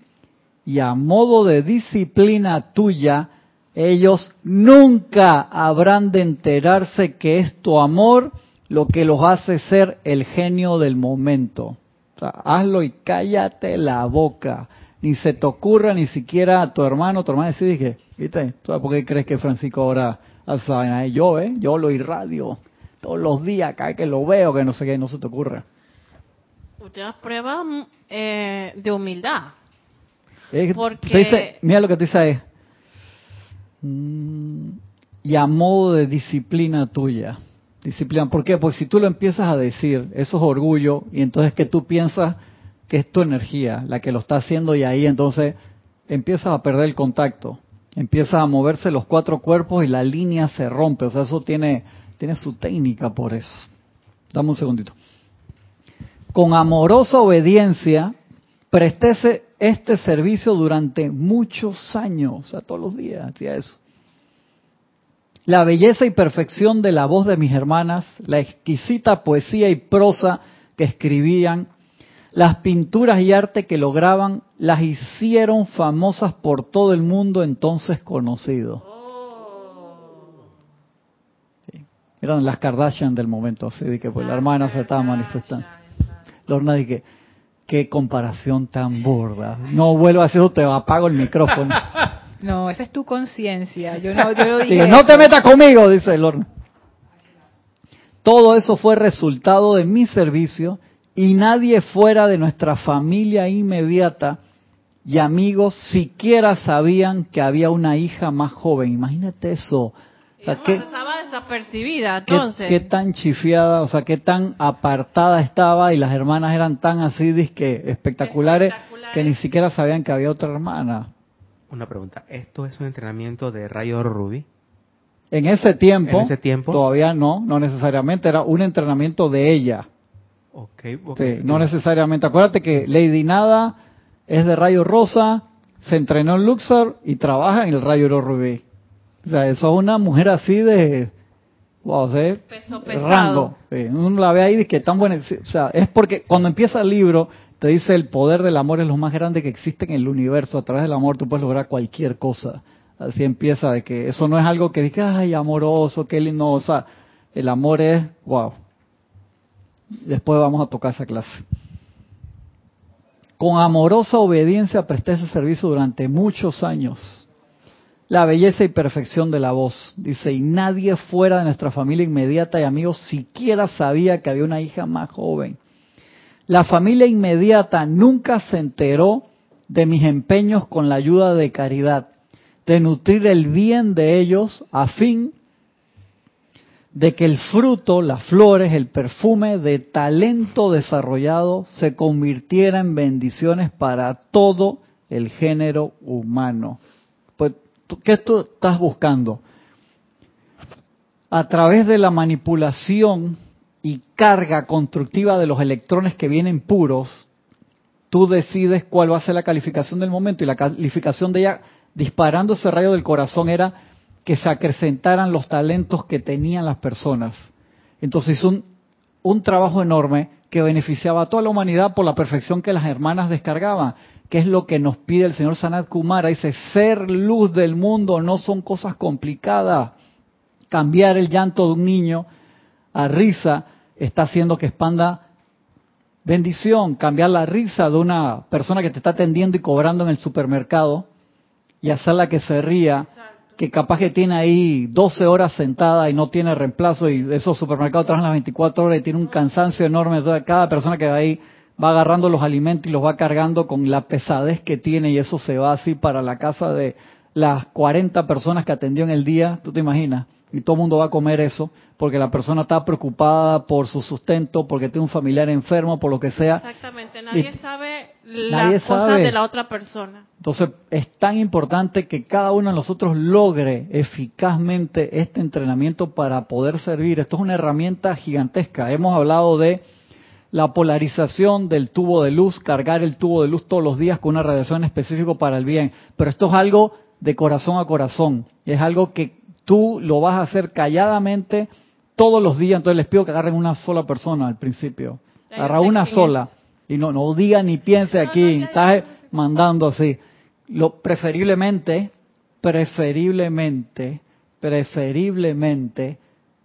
Y a modo de disciplina tuya, ellos nunca habrán de enterarse que es tu amor lo que los hace ser el genio del momento. Hazlo y cállate la boca. Ni se te ocurra ni siquiera a tu hermano, tu hermana decir ¿viste? ¿Tú ¿Sabes por qué crees que Francisco ahora Eh, Yo, ¿eh? Yo lo irradio todos los días, cada vez que lo veo, que no sé qué, no se te ocurra. Usted da prueba mm, eh, de humildad. Es que Porque- te dice, mira lo que te dice ahí. Mm, y a modo de disciplina tuya. Disciplina, ¿por qué? Porque si tú lo empiezas a decir, eso es orgullo, y entonces que tú piensas que es tu energía la que lo está haciendo y ahí entonces empiezas a perder el contacto, empiezas a moverse los cuatro cuerpos y la línea se rompe, o sea, eso tiene, tiene su técnica por eso. Dame un segundito. Con amorosa obediencia, presté ese- este servicio durante muchos años, o sea, todos los días hacía eso. La belleza y perfección de la voz de mis hermanas, la exquisita poesía y prosa que escribían, las pinturas y arte que lograban, las hicieron famosas por todo el mundo entonces conocido. Sí. Eran las Kardashian del momento, así de que pues la hermana se estaba manifestando. Lorna dije, qué comparación tan burda. No vuelvo a hacer eso, te apago el micrófono. (laughs) No, esa es tu conciencia. Yo no, yo (laughs) dije no te metas conmigo, dice Lorna. Todo eso fue resultado de mi servicio y nadie fuera de nuestra familia inmediata y amigos siquiera sabían que había una hija más joven. Imagínate eso. O sea, Ella ¿qué, estaba desapercibida, entonces. qué tan chifiada, o sea, qué tan apartada estaba y las hermanas eran tan así, dizque, espectaculares, Espectaculares. que ni siquiera sabían que había otra hermana. Una pregunta. ¿Esto es un entrenamiento de Rayo Rubí? En ese tiempo, En ese tiempo. todavía no, no necesariamente, era un entrenamiento de ella. Ok, ok. Sí, no necesariamente. Acuérdate que Lady Nada es de rayo rosa, se entrenó en Luxor y trabaja en el rayo oro rubí. O sea, eso es una mujer así de, wow, o sea, Peso rango. Sí, uno la ve ahí y dice que tan buena. O sea, es porque cuando empieza el libro te dice el poder del amor es lo más grande que existe en el universo. A través del amor tú puedes lograr cualquier cosa. Así empieza de que eso no es algo que digas, ay, amoroso, qué lindo. O sea, el amor es, wow. Después vamos a tocar esa clase. Con amorosa obediencia presté ese servicio durante muchos años. La belleza y perfección de la voz. Dice, y nadie fuera de nuestra familia inmediata y amigos siquiera sabía que había una hija más joven. La familia inmediata nunca se enteró de mis empeños con la ayuda de caridad, de nutrir el bien de ellos a fin de que el fruto, las flores, el perfume de talento desarrollado se convirtiera en bendiciones para todo el género humano. Pues, ¿tú- ¿qué tú estás buscando? A través de la manipulación y carga constructiva de los electrones que vienen puros, tú decides cuál va a ser la calificación del momento y la calificación de ella disparando ese rayo del corazón era que se acrecentaran los talentos que tenían las personas. Entonces hizo un, un trabajo enorme que beneficiaba a toda la humanidad por la perfección que las hermanas descargaban, que es lo que nos pide el señor Sanat Kumara. Dice, ser luz del mundo no son cosas complicadas. Cambiar el llanto de un niño a risa está haciendo que expanda bendición. Cambiar la risa de una persona que te está atendiendo y cobrando en el supermercado y hacerla que se ría que capaz que tiene ahí 12 horas sentada y no tiene reemplazo y esos supermercados trabajan las 24 horas y tiene un cansancio enorme. Cada persona que va ahí va agarrando los alimentos y los va cargando con la pesadez que tiene y eso se va así para la casa de las 40 personas que atendió en el día, tú te imaginas y todo el mundo va a comer eso, porque la persona está preocupada por su sustento, porque tiene un familiar enfermo, por lo que sea. Exactamente, nadie sabe las cosas de la otra persona. Entonces, es tan importante que cada uno de nosotros logre eficazmente este entrenamiento para poder servir. Esto es una herramienta gigantesca. Hemos hablado de la polarización del tubo de luz, cargar el tubo de luz todos los días con una radiación específica para el bien, pero esto es algo de corazón a corazón, es algo que tú lo vas a hacer calladamente todos los días, entonces les pido que agarren una sola persona al principio. Agarra una sola. Y no, no diga ni piense aquí, estás mandando así. Lo, preferiblemente, preferiblemente, preferiblemente,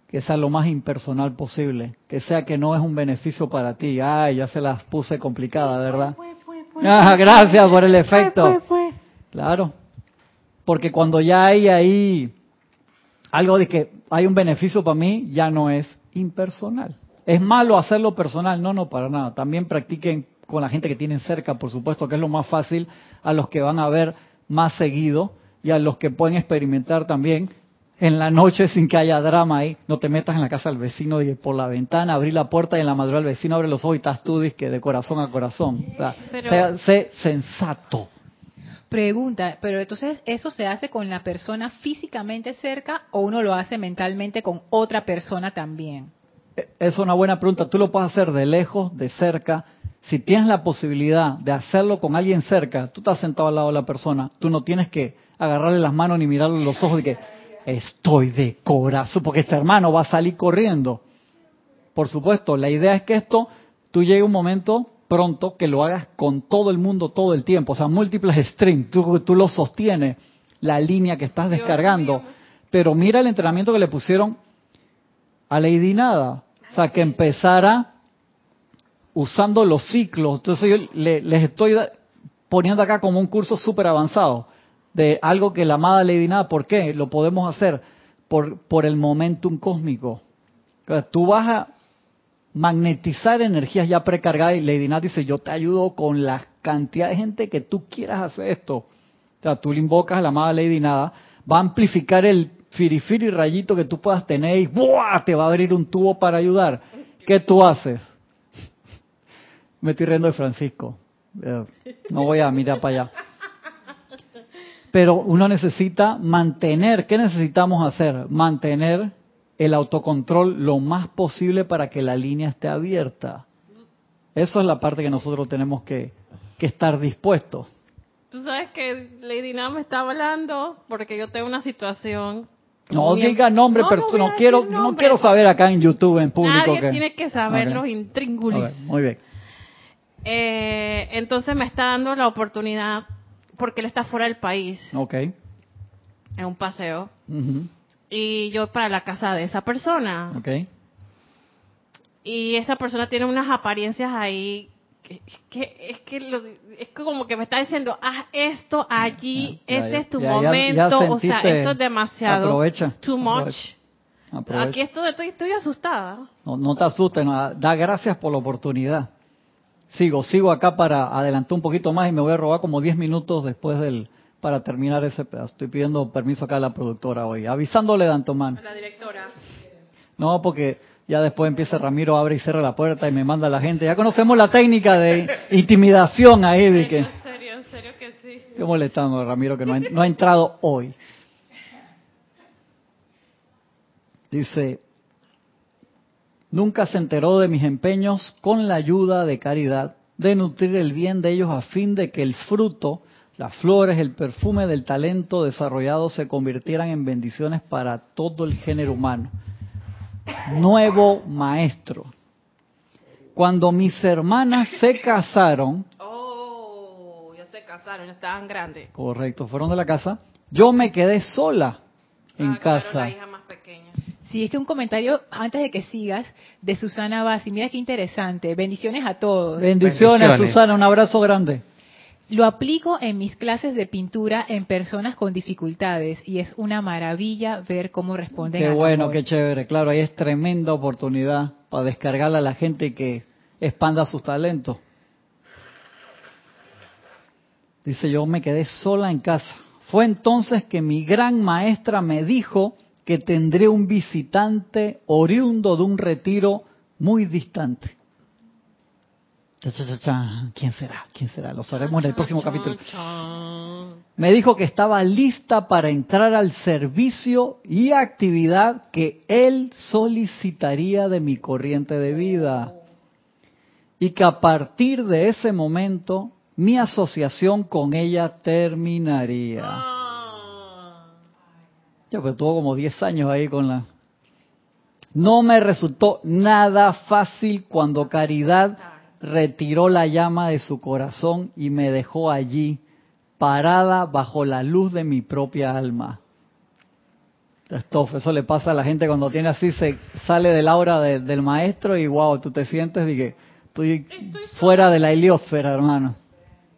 que sea lo más impersonal posible. Que sea que no es un beneficio para ti. Ay, ya se las puse complicada, ¿verdad? Ah, gracias por el efecto. Claro. Porque cuando ya hay ahí algo de que hay un beneficio para mí ya no es impersonal. Es malo hacerlo personal, no, no, para nada. También practiquen con la gente que tienen cerca, por supuesto, que es lo más fácil, a los que van a ver más seguido y a los que pueden experimentar también en la noche sin que haya drama ahí. No te metas en la casa del vecino y por la ventana, abrir la puerta y en la madrugada el vecino abre los ojos y estás tú que de corazón a corazón. sea, sé sensato. Pregunta, pero entonces eso se hace con la persona físicamente cerca o uno lo hace mentalmente con otra persona también. E, es una buena pregunta. Tú lo puedes hacer de lejos, de cerca. Si tienes la posibilidad de hacerlo con alguien cerca, tú estás sentado al lado de la persona, tú no tienes que agarrarle las manos ni mirarle los ojos y que estoy de corazón, porque este hermano va a salir corriendo. Por supuesto, la idea es que esto, tú llegue un momento pronto que lo hagas con todo el mundo todo el tiempo, o sea, múltiples streams, tú, tú lo sostienes, la línea que estás descargando, pero mira el entrenamiento que le pusieron a Lady Nada, o sea, que empezara usando los ciclos, entonces yo les estoy poniendo acá como un curso súper avanzado de algo que la amada Lady Nada, ¿por qué? Lo podemos hacer por, por el momentum cósmico. Tú vas a magnetizar energías ya precargadas y Lady Nat dice, yo te ayudo con la cantidad de gente que tú quieras hacer esto. O sea, tú le invocas a la amada Lady Nada, va a amplificar el firifiri rayito que tú puedas tener y ¡buah! te va a abrir un tubo para ayudar. ¿Qué tú haces? Me estoy riendo de Francisco. Eh, no voy a mirar para allá. Pero uno necesita mantener, ¿qué necesitamos hacer? Mantener el autocontrol lo más posible para que la línea esté abierta. Eso es la parte que nosotros tenemos que, estar dispuestos. Tú sabes que Lady Nam me está hablando porque yo tengo una situación. No diga nombre, pero no, quiero, no quiero saber acá en YouTube en público. Nadie tiene que saber los intríngulis. muy bien. Eh, entonces me está dando la oportunidad porque él está fuera del país. Ok. En un paseo y yo para la casa de esa persona. Ok. Y esa persona tiene unas apariencias ahí que, es que es como que me está diciendo, haz esto allí, este es tu momento, o sea, esto es demasiado. Aprovecha. Too much. Aquí estoy, estoy, asustada. No, no te asustes, da gracias por la oportunidad. Sigo, sigo acá para adelantar un poquito más y me voy a robar como 10 minutos después del, para terminar ese pedazo. Estoy pidiendo permiso acá a la productora hoy, avisándole. A la directora. No, porque ya después empieza Ramiro, abre y cierra la puerta y me manda la gente. Ya conocemos la técnica de (laughs) intimidación ahí. De que, en serio, en serio que sí. Estoy molestando Ramiro que no ha, no ha entrado hoy. Dice, nunca se enteró de mis empeños con la ayuda de caridad de nutrir el bien de ellos a fin de que el fruto, las flores, el perfume del talento desarrollado se convirtieran en bendiciones para todo el género humano. Nuevo maestro. Cuando mis hermanas se casaron, Oh, ya se casaron, estaban grandes. correcto, fueron de la casa, yo me quedé sola en Ah, claro, casa. la hija más pequeña. Sí, este es un comentario antes de que sigas de Susana Bassi. Mira qué interesante. Bendiciones a todos. Bendiciones, Bendiciones. Susana, un abrazo grande. Lo aplico en mis clases de pintura en personas con dificultades y es una maravilla ver cómo responden. Qué bueno, amor. qué chévere. Claro, ahí es tremenda oportunidad para descargarle a la gente que expanda sus talentos. Dice, yo me quedé sola en casa. Fue entonces que mi gran maestra me dijo que tendré un visitante oriundo de un retiro muy distante. Cha, cha, cha, cha. ¿Quién será? ¿Quién será? Lo sabremos en el próximo capítulo. Me dijo que estaba lista para entrar al servicio y actividad que él solicitaría de mi corriente de vida. Y que a partir de ese momento mi asociación con ella terminaría. Ya, pero tuvo como 10 años ahí con la... No me resultó nada fácil cuando Caridad retiró la llama de su corazón y me dejó allí, parada bajo la luz de mi propia alma. Esto, eso le pasa a la gente cuando tiene así, se sale del aura de- del maestro y wow, tú te sientes que estoy fuera de la heliosfera, hermano.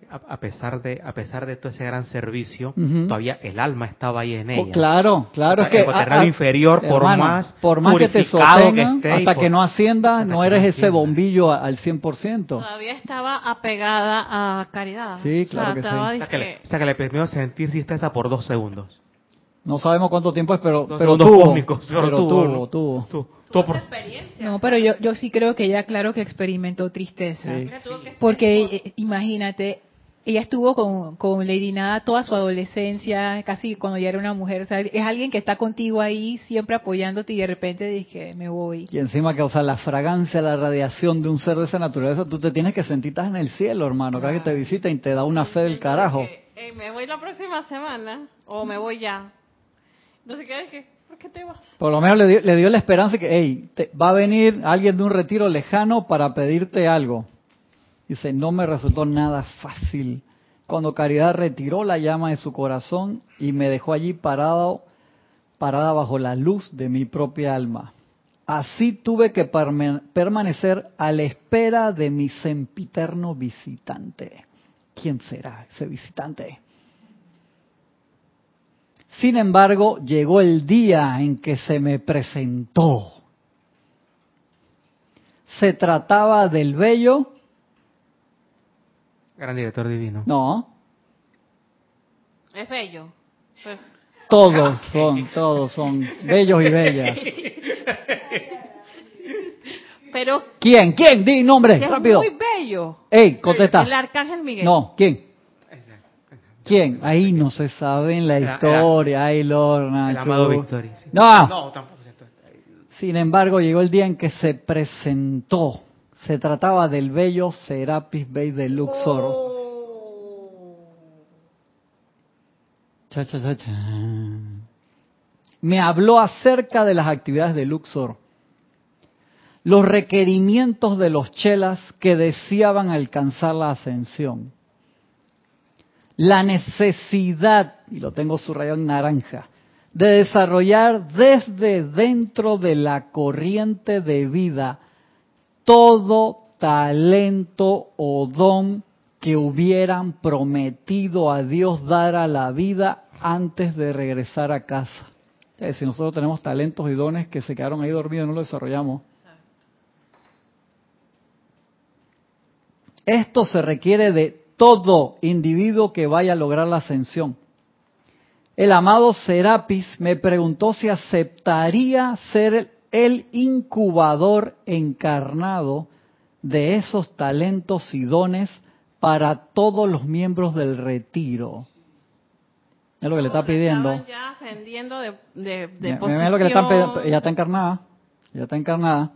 A, a pesar de a pesar de todo ese gran servicio, Ujú. todavía el alma estaba ahí en Oh, ella. claro, claro, es El que cuaternario a- inferior, por hermano, más por más que te purificado que hasta por- que no ascienda, no eres no ese bombillo al 100%. Todavía estaba apegada a Caridad. Sí, O sea, claro que sí. estaba O sea, que le, dizque- o sea, que le permitió sentir tristeza por dos segundos. No sabemos cuánto tiempo es, pero, Dos pero tuvo, cósmicos, pero pero tuvo, tuvo, tuvo. Por- No, pero yo, yo sí creo que ella, claro que experimentó tristeza. Sí. Tuvo Porque eh, imagínate, ella estuvo con, con Lady Nada toda su adolescencia, casi cuando ya era una mujer. O sea, es alguien que está contigo ahí, siempre apoyándote y de repente dije, me voy. Y encima que, o sea, la fragancia, la radiación de un ser de esa naturaleza, tú te tienes que sentir estás en el cielo, hermano. Cada vez que te visita y te da una fe del carajo. Que, "Ey, me voy la próxima semana o me voy ya. Entonces, ¿qué dije? ¿Por qué te vas? Por lo menos le dio, le dio la esperanza que, hey, te- va a venir alguien de un retiro lejano para pedirte algo. Dice, no me resultó nada fácil. Cuando Caridad retiró la llama de su corazón y me dejó allí parado, parada bajo la luz de mi propia alma. Así tuve que permanecer a la espera de mi sempiterno visitante. ¿Quién será ese visitante? Sin embargo, llegó el día en que se me presentó. Se trataba del bello, Gran director divino. no, Es bello. Pues, todos (laughs) son, todos son bellos y bellas. Pero ¿Quién? ¿Quién? Di nombre, que es rápido. muy bello. Ey, contesta. El arcángel Miguel. No, ¿quién? ¿Quién? Ahí no se sabe en la historia. Ay, Lorna. El amado Victoria. sí. No. No, tampoco. Sin embargo, llegó el día en que se presentó. Se trataba del bello Serapis Bey de Luxor. Cha, cha, cha, cha. Me habló acerca de las actividades de Luxor, los requerimientos de los chelas que deseaban alcanzar la ascensión, la necesidad, y lo tengo subrayado en naranja, de desarrollar desde dentro de la corriente de vida todo talento o don que hubieran prometido a Dios dar a la vida antes de regresar a casa. Decir, nosotros tenemos talentos y dones que se quedaron ahí dormidos y no los desarrollamos. Esto se requiere de todo individuo que vaya a lograr la ascensión. El amado Serapis me preguntó si aceptaría ser el incubador encarnado de esos talentos y dones para todos los miembros del retiro. Es lo que le está pidiendo. Ya ascendiendo de, de, de Mira, posición. mira lo que le están pidiendo. Ella está encarnada. Ella está encarnada.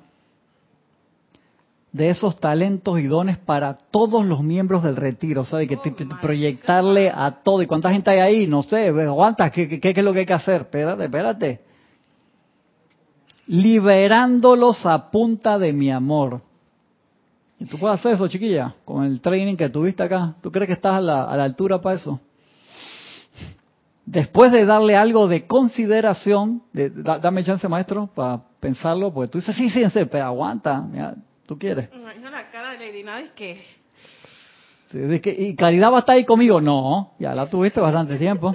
de esos talentos y dones para todos los miembros del retiro, o sea, de que te- te- proyectarle a todo. ¿Y cuánta gente hay ahí? No sé, ¿qué, qué, qué es lo que hay que hacer? Espérate, espérate. Liberándolos a punta de mi amor. ¿Y tú puedes hacer eso, chiquilla? Con el training que tuviste acá. ¿Tú crees que estás a la, a la altura para eso? Después de darle algo de consideración, de- da- dame chance, maestro, para pensarlo, porque tú dices, sí, sí, serio, pero aguanta, mira, tú quieres. Imagino la cara de Lady Nada es que Sí, que- ¿Y Caridad va a estar ahí conmigo? No, ya la tuviste bastante tiempo.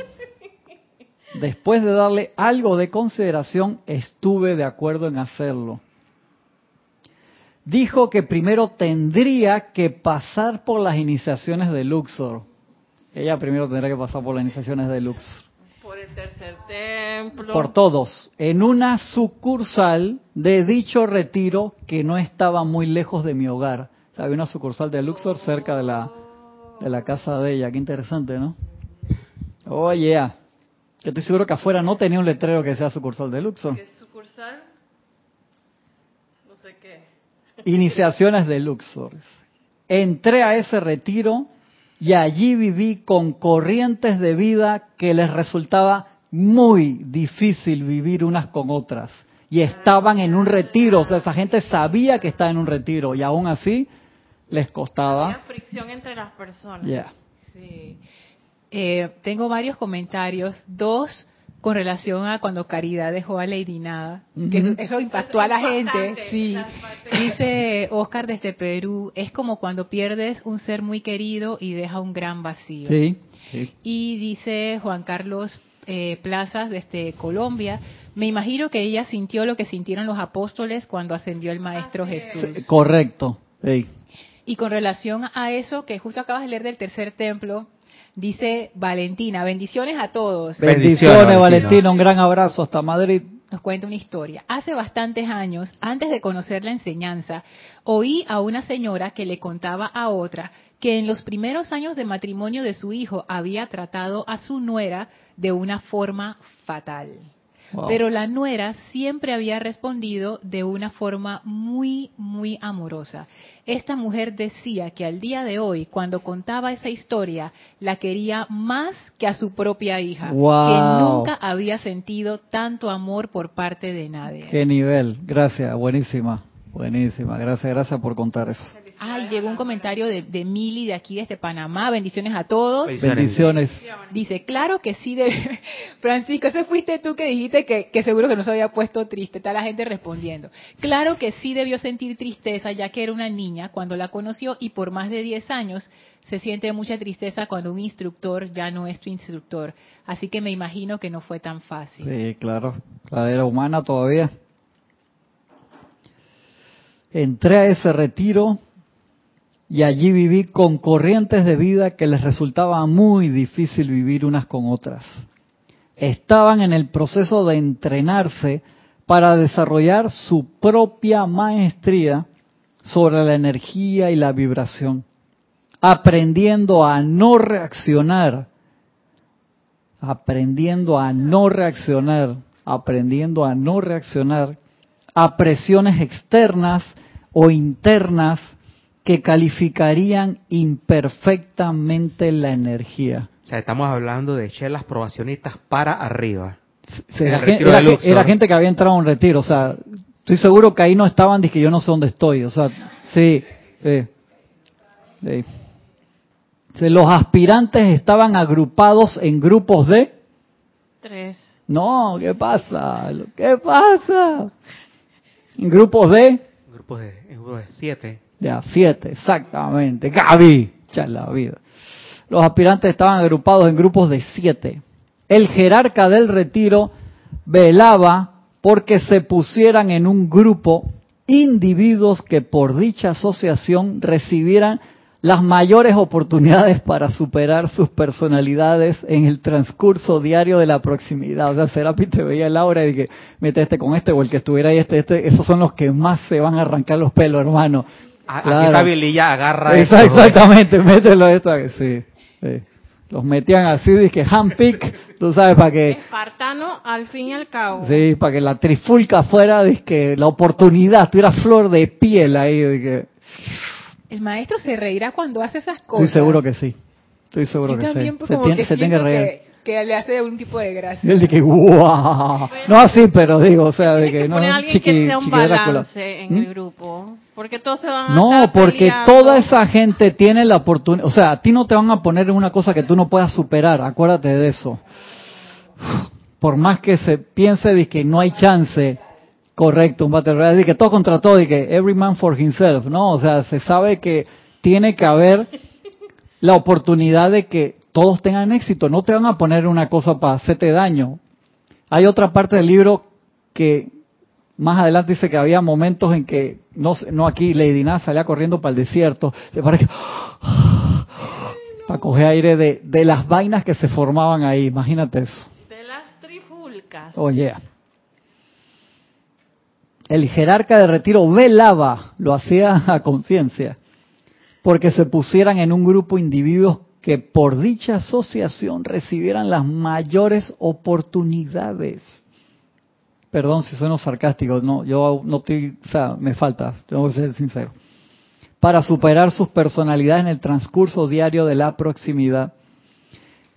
Después de darle algo de consideración, estuve de acuerdo en hacerlo. Dijo que primero tendría que pasar por las iniciaciones de Luxor. Ella primero tendría que pasar por las iniciaciones de Luxor. por el tercer templo. Por todos, en una sucursal de dicho retiro que no estaba muy lejos de mi hogar. O sea, había una sucursal de Luxor cerca de la, de la casa de ella. Qué interesante, ¿no? Oye, yeah. Yo estoy seguro que afuera no tenía un letrero que sea sucursal de Luxor. ¿Qué sucursal? No sé qué. (laughs) Iniciaciones de Luxor. Entré a ese retiro y allí viví con corrientes de vida que les resultaba muy difícil vivir unas con otras. Y estaban en un retiro, o sea, esa gente sabía que estaba en un retiro y aún así les Había costaba. fricción entre las personas. Ya. Sí. Eh, tengo varios comentarios. Dos con relación a cuando Caridad dejó a Lady Nada, que eso impactó a la gente. Sí. Dice Oscar desde Perú, es como cuando pierdes un ser muy querido y deja un gran vacío. Sí. sí. Y dice Juan Carlos eh, Plazas desde Colombia, me imagino que ella sintió lo que sintieron los apóstoles cuando ascendió el Maestro Así es. Jesús. Correcto. Sí. Y con relación a eso que justo acabas de leer del tercer templo, dice Valentina, bendiciones a todos. Bendiciones, Bendiciones, Valentina. Valentina. Un gran abrazo hasta Madrid. Nos cuenta una historia. Hace bastantes años, antes de conocer la enseñanza, oí a una señora que le contaba a otra que en los primeros años de matrimonio de su hijo había tratado a su nuera de una forma fatal. Wow. Pero la nuera siempre había respondido de una forma muy, muy amorosa. Esta mujer decía que al día de hoy, cuando contaba esa historia, la quería más que a su propia hija, Wow. que nunca había sentido tanto amor por parte de nadie. Qué nivel. Gracias. Buenísima. Buenísima. Gracias, gracias por contar eso. Ay, llegó un comentario de, de Mili de aquí desde Panamá. Bendiciones a todos. Bendiciones. Dice, claro que sí, de... (laughs) Francisco, ese fuiste tú que dijiste que, que seguro que no se había puesto triste. Está la gente respondiendo. Claro que sí debió sentir tristeza ya que era una niña cuando la conoció y por más de 10 años se siente mucha tristeza cuando un instructor ya no es tu instructor. Así que me imagino que no fue tan fácil. Sí, claro. La era humana todavía. Entré a ese retiro y allí viví con corrientes de vida que les resultaba muy difícil vivir unas con otras. Estaban en el proceso de entrenarse para desarrollar su propia maestría sobre la energía y la vibración, aprendiendo a no reaccionar aprendiendo a no reaccionar, aprendiendo a no reaccionar a presiones externas o internas que calificarían imperfectamente la energía. O sea, estamos hablando de chelas probacionistas para arriba. Era, gente que había entrado a un retiro, o sea, estoy seguro que ahí no estaban, dije yo no sé dónde estoy, o sea, sí, sí, sí. Sí, Los aspirantes estaban agrupados en grupos de Tres. No, ¿qué pasa? ¿Qué pasa? En grupos de, Grupos de, en grupos de siete. De a siete, exactamente. Gaby, la vida. Los aspirantes estaban agrupados en grupos de siete. El jerarca del retiro velaba porque se pusieran en un grupo individuos que por dicha asociación recibieran las mayores oportunidades para superar sus personalidades en el transcurso diario de la proximidad. O sea, Serapi te veía el aura y dije, mete este con este o el que estuviera ahí, este, este, esos son los que más se van a arrancar los pelos, hermano. A- Claro. Aquí está Vililla, agarra Esa- esto. exactamente, mételo esto, sí, sí. Los metían así, dije, handpick, tú sabes, para que, Espartano al fin y al cabo. sí, para que la trifulca fuera, dije, la oportunidad, tuviera flor de piel ahí, dije, El maestro se reirá cuando hace esas cosas. Estoy seguro que sí. Estoy seguro Yo que también sí. Se tiene, que se tiene que reír. que, que le hace un tipo de gracia. él dice, ¡guau! No así, pero digo, o sea, de que que no, poner a alguien chiqui, que sea un balance en ¿Mm? el grupo. Porque todos se van a No, estar porque peleando. toda esa gente tiene la oportunidad, o sea, a ti no te van a poner en una cosa que tú no puedas superar, acuérdate de eso. Por más que se piense de que no hay chance, correcto, un battle royale, de que todo contra todo, y que every man for himself, ¿no? O sea, se sabe que tiene que haber la oportunidad de que todos tengan éxito, no te van a poner una cosa para hacerte daño. Hay otra parte del libro que más adelante dice que había momentos en que, no, no aquí, Lady Nada salía corriendo para el desierto, se parece que, para coger aire de, de las vainas que se formaban ahí, imagínate eso. De las trifulcas. Oh yeah. El jerarca de retiro velaba, lo hacía a conciencia, porque se pusieran en un grupo individuos que por dicha asociación recibieran las mayores oportunidades. Perdón si sueno sarcástico, no, yo no estoy, o sea, me falta, tengo que ser sincero. Para superar sus personalidades en el transcurso diario de la proximidad.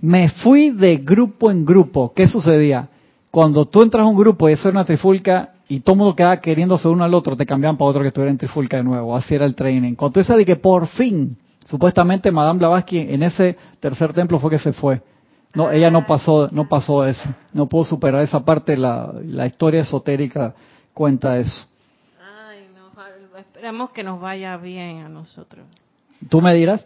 Me fui de grupo en grupo. ¿Qué sucedía? Cuando tú entras a un grupo y eso era una trifulca y todo el mundo quedaba queriéndose uno al otro, te cambiaban para otro que estuviera en trifulca de nuevo. Así era el training. Cuando tú de que por fin, supuestamente Madame Blavatsky en ese tercer templo fue que se fue. No, ella no pasó, no pasó eso. No pudo superar esa parte. La, la historia esotérica cuenta eso. Ay, no, esperemos que nos vaya bien a nosotros. ¿Tú me dirás?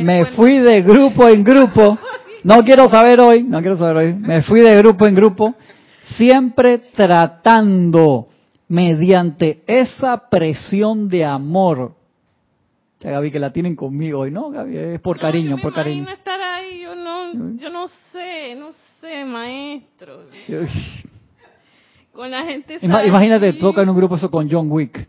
Me cuento- fui de grupo en grupo. No quiero saber hoy, no quiero saber hoy. Me fui de grupo en grupo, siempre tratando mediante esa presión de amor. Ya Gaby, que la tienen conmigo hoy, ¿no, Gaby? Es por No, cariño, yo me por cariño. estar ahí, yo no, yo no sé, no sé, maestro. (laughs) Con la gente. Ima-. Imagínate, toca en un grupo eso con John Wick,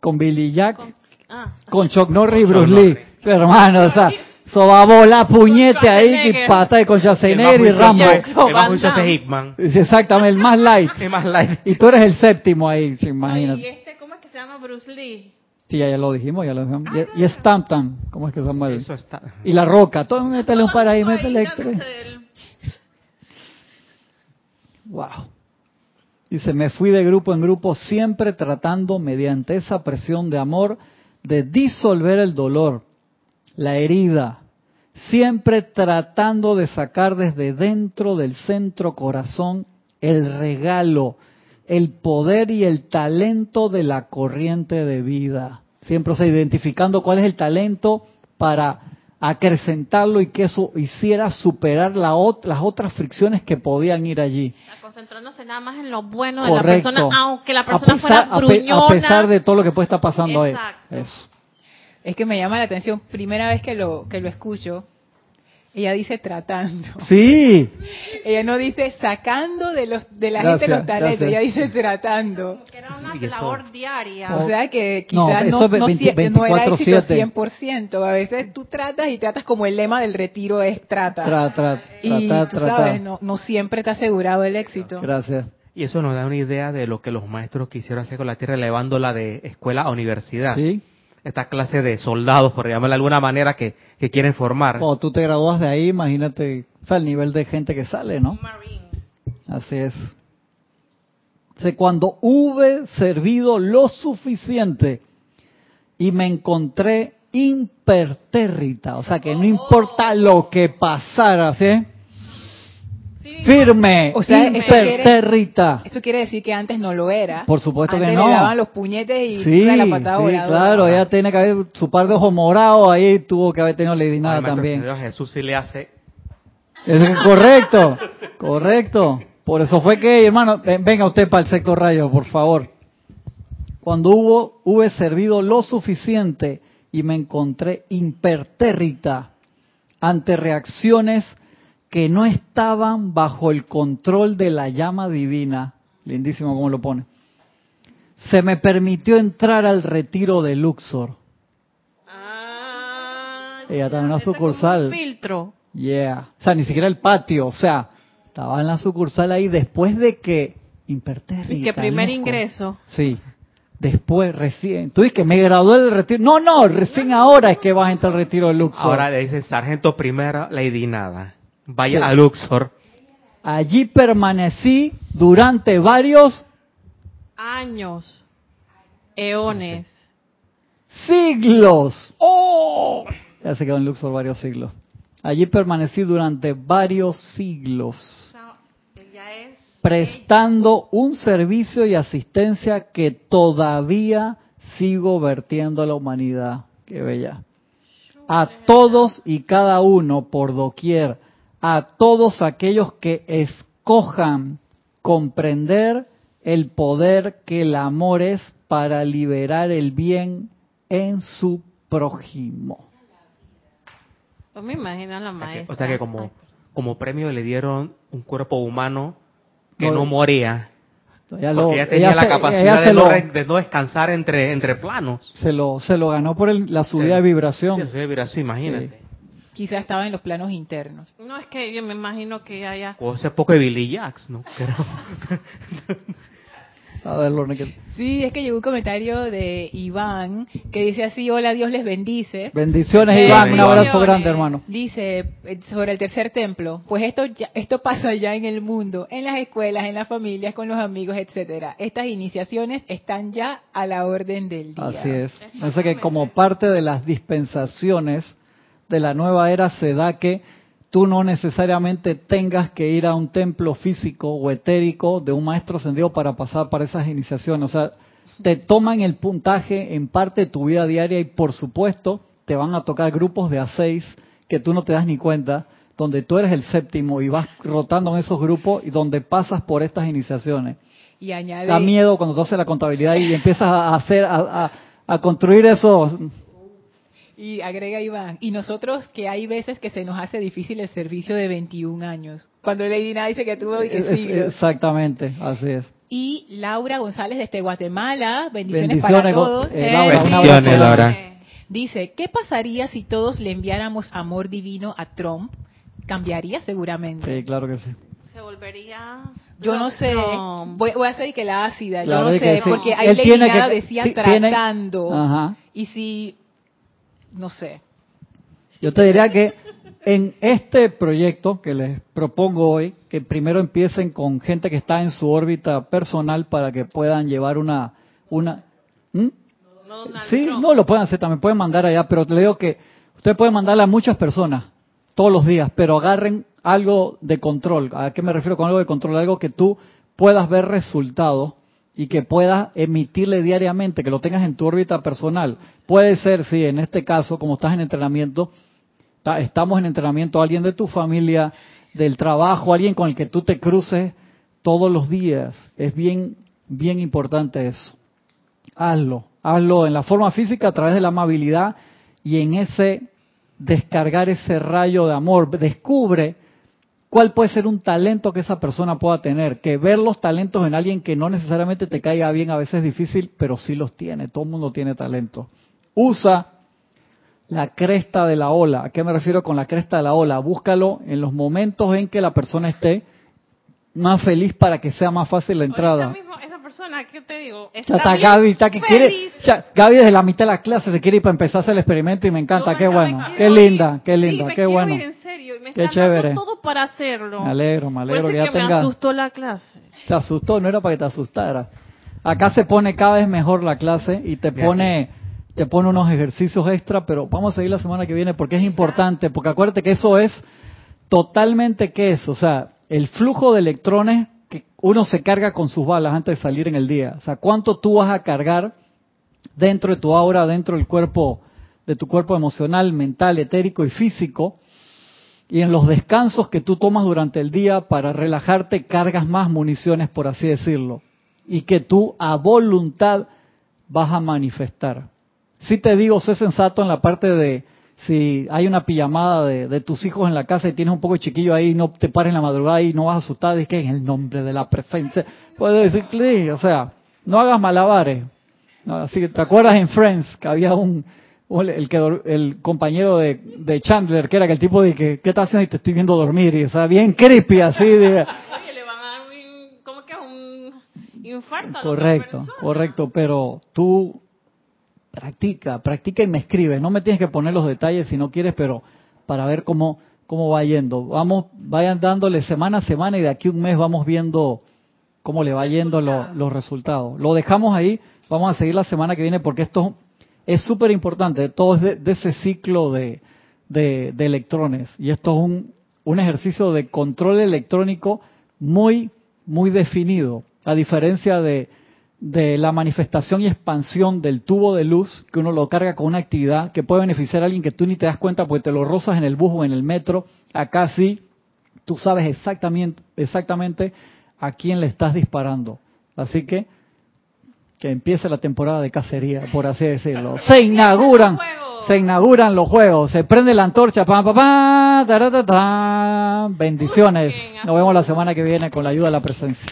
con Billy Jack, Con- ah, con Chuck Norris y Bruce Lee. Norris. Hermano, o sea, eso va a volar puñete ahí, y pata de con El Schwarzenegger y Rambo. El más juicioso es. (laughs) Sí, Exactamente, el más light. (laughs) Es más light. Y tú eres el séptimo ahí, sí, y imagínate. este, ¿cómo es que se llama Bruce Lee? Sí, ya, ya lo dijimos, ya lo dijimos. Y, y Stampton, ¿cómo es que se llama? Eso está. Y La Roca, todo, métele un par ahí, métele tres. Wow. Dice, me fui de grupo en grupo siempre tratando mediante esa presión de amor de disolver el dolor, la herida, siempre tratando de sacar desde dentro del centro corazón el regalo, el poder y el talento de la corriente de vida. Siempre, o sea, identificando cuál es el talento para acrecentarlo y que eso hiciera superar la ot- las otras fricciones que podían ir allí. Está concentrándose nada más en lo bueno de Correcto. la persona, aunque la A persona pesar- fuera a pe- gruñona. A pesar de todo lo que puede estar pasando Exacto. ahí. Eso. Es que me llama la atención, primera vez que lo, que lo escucho, ella dice tratando. Sí, Ella no dice sacando de los de la Gracias, gente los talentos, gracias. ella dice tratando. Que era una labor diaria. O sea que No, quizás no, es no, 20 sie- no era éxito 24/7. 100%. A veces tú tratas y tratas como el lema del retiro es trata. tra, tra, y trata, tú trata. sabes, no, no siempre está asegurado el éxito. Gracias. Y eso nos da una idea de lo que los maestros quisieron hacer con la tierra, elevándola de escuela a universidad. Sí. Esta clase de soldados, por llamarla de alguna manera, que, que quieren formar. Cuando tú te gradúas de ahí, imagínate o sea, el nivel de gente que sale, ¿no? Marine. Así es. Dice, cuando hube servido lo suficiente y me encontré impertérrita, o sea que no importa lo que pasara, ¿sí? Firme, O sea, eso quiere- impertérrita. Eso quiere decir que antes no lo era. Por supuesto Antes que no. le daban los puñetes y Sí, la patada sí, voladora. claro, ella tiene que haber su par de ojos morados, ahí tuvo que haber tenido Lady Nada también. Dios, Jesús sí le hace. Es correcto, correcto. Por eso fue que, hermano, ven- venga usted para el sexto rayo, por favor. Cuando hubo, hube servido lo suficiente y me encontré impertérrita ante reacciones que no estaban bajo el control de la llama divina. Lindísimo como lo pone. Se me permitió entrar al retiro de Luxor. Ah, Ella estaba en una como un sucursal. filtro. Yeah. O sea, ni siquiera el patio. O sea, estaba en la sucursal ahí después de que impertérrita. Y que primer loco. ingreso. Sí. Después, recién. Tú dices que me gradué del retiro. No, no, recién ahora es que vas a entrar al retiro de Luxor. Ahora le dice sargento primera, Lady Nada. Vaya Sí. a Luxor. Allí permanecí durante varios Años, eones. siglos. ¡Oh! Ya se quedó en Luxor varios siglos. Allí permanecí durante varios siglos, Ya es prestando un servicio y asistencia que todavía sigo vertiendo a la humanidad. Qué bella. A todos y cada uno por doquier, a todos aquellos que escojan comprender el poder que el amor es para liberar el bien en su prójimo. Pues me imagino a la O sea que- maestra. O sea que como, como premio le dieron un cuerpo humano que No, no, moría. Ella, Porque lo- ella tenía ella la se- capacidad de, lo, de no descansar entre, entre planos. se lo, se lo ganó por el- la subida de Sí, vibración. eso es vibración, imagínate. Quizá estaba en los planos internos. No, es que yo me imagino que ya, ya. O ese poco de Billy Jacks, ¿no? (laughs) Pero, A ver, Lorna, que- Sí, es que llegó un comentario de Iván que dice así, hola, Dios les bendice. Bendiciones, Eh, Iván. Un abrazo grande, hermano. Dice eh, sobre el tercer templo, pues esto ya- esto pasa ya en el mundo, en las escuelas, en las familias, con los amigos, etcétera. Estas iniciaciones están ya a la orden del día. Así es. Parece que como parte de las dispensaciones de la nueva era se da que tú no necesariamente tengas que ir a un templo físico o etérico de un maestro ascendido para pasar para esas iniciaciones. O sea, te toman el puntaje en parte de tu vida diaria y por supuesto te van a tocar grupos de a seis que tú no te das ni cuenta, donde tú eres el séptimo y vas rotando en esos grupos y donde pasas por estas iniciaciones. Y añade, Da miedo cuando tú haces la contabilidad y empiezas a hacer, a, a- a construir eso. Y agrega Iván, y nosotros que hay veces que se nos hace difícil el servicio de 21 años. Cuando Lady Nada dice que tuvo y que es- siglos. exactamente, así es. Y Laura González desde Guatemala, bendiciones, Bendiciones, para todos. eh, Laura, Bendiciones. Laura. Dice, ¿qué pasaría si todos le enviáramos amor divino a Trump? Cambiaría seguramente. Sí, claro que sí. Se volvería. Yo no sé, No. voy, voy a hacer que la ácida, Claro, yo no sé, sí. porque ahí Él Lady Nada que- decía ti- tiene- tratando. Ajá. Y si, no sé. Yo te diría que en este proyecto que les propongo hoy, que primero empiecen con gente que está en su órbita personal para que puedan llevar una... una ¿Mm? No, Sí, no, lo pueden hacer, también pueden mandar allá, pero le digo que ustedes pueden mandarle a muchas personas todos los días, pero agarren algo de control. ¿A qué me refiero con algo de control? Algo que tú puedas ver resultados y que puedas emitirle diariamente, que lo tengas en tu órbita personal. Puede ser, sí, en este caso, como estás en entrenamiento, ta- estamos en entrenamiento, alguien de tu familia, del trabajo, alguien con el que tú te cruces todos los días. Es bien, bien importante eso hazlo, hazlo en la forma física a través de la amabilidad y en ese descargar ese rayo de amor. Descubre cuál puede ser un talento que esa persona pueda tener. Que ver los talentos en alguien que no necesariamente te caiga bien a veces es difícil, pero sí los tiene. Todo el mundo tiene talento. Usa la cresta de la ola. ¿A qué me refiero con la cresta de la ola? Búscalo en los momentos en que la persona esté más feliz para que sea más fácil la entrada. Mismo, esa persona, ¿qué te digo? Ya está bien Gaby, está que feliz. quiere, sea, Gaby desde la mitad de la clase se quiere ir para empezar a hacer el experimento y me encanta, Yo qué bueno, qué linda, qué linda, qué bueno. ir, en y me Qué están chévere. dando todo para hacerlo. Me alegro, me Por alegro eso que ya que me tenga, asustó la clase. te asustó, no era para que te asustara. Acá se pone cada vez mejor la clase y te pone, te pone unos ejercicios extra, pero vamos a seguir la semana que viene porque es importante, porque acuérdate que eso es totalmente qué es, o sea, el flujo de electrones que uno se carga con sus balas antes de salir en el día. O sea, cuánto tú vas a cargar dentro de tu aura, dentro del cuerpo, de tu cuerpo emocional, mental, etérico y físico, y en los descansos que tú tomas durante el día para relajarte, cargas más municiones, por así decirlo, y que tú a voluntad vas a manifestar. Si te digo, sé sensato en la parte de si hay una pijamada de, de tus hijos en la casa y tienes un poco de chiquillo ahí, no te pares en la madrugada y no vas a asustar, es que en el nombre de la presencia, puedes decir, o sea, no hagas malabares. No, así te acuerdas en Friends que había un, un- el que dor- el compañero de, de Chandler que era que el tipo de que qué estás haciendo y te estoy viendo dormir y o sea bien creepy así (laughs) de Oye, le van a dar un, ¿cómo que? Un infarto. a Correcto, correcto, pero tú practica, practica y me escribes. No me tienes que poner los detalles si no quieres, pero para ver cómo cómo va yendo. Vamos, vayan dándole semana a semana y de aquí a un mes vamos viendo cómo le va yendo lo- los resultados. Lo dejamos ahí, vamos a seguir la semana que viene porque esto es súper importante. Todo es de, ese ciclo de, de, electrones y esto es un, ejercicio de control electrónico muy, muy definido, a diferencia de, de la manifestación y expansión del tubo de luz, que uno lo carga con una actividad que puede beneficiar a alguien que tú ni te das cuenta porque te lo rozas en el bus o en el metro. Acá sí, tú sabes exactamente, exactamente a quién le estás disparando. Así que que empiece la temporada de cacería, por así decirlo. (laughs) Se inauguran, se inauguran los juegos, se prende la antorcha, pam, pam, pam, taratatán. bendiciones. Nos vemos la semana que viene con la ayuda de la presencia.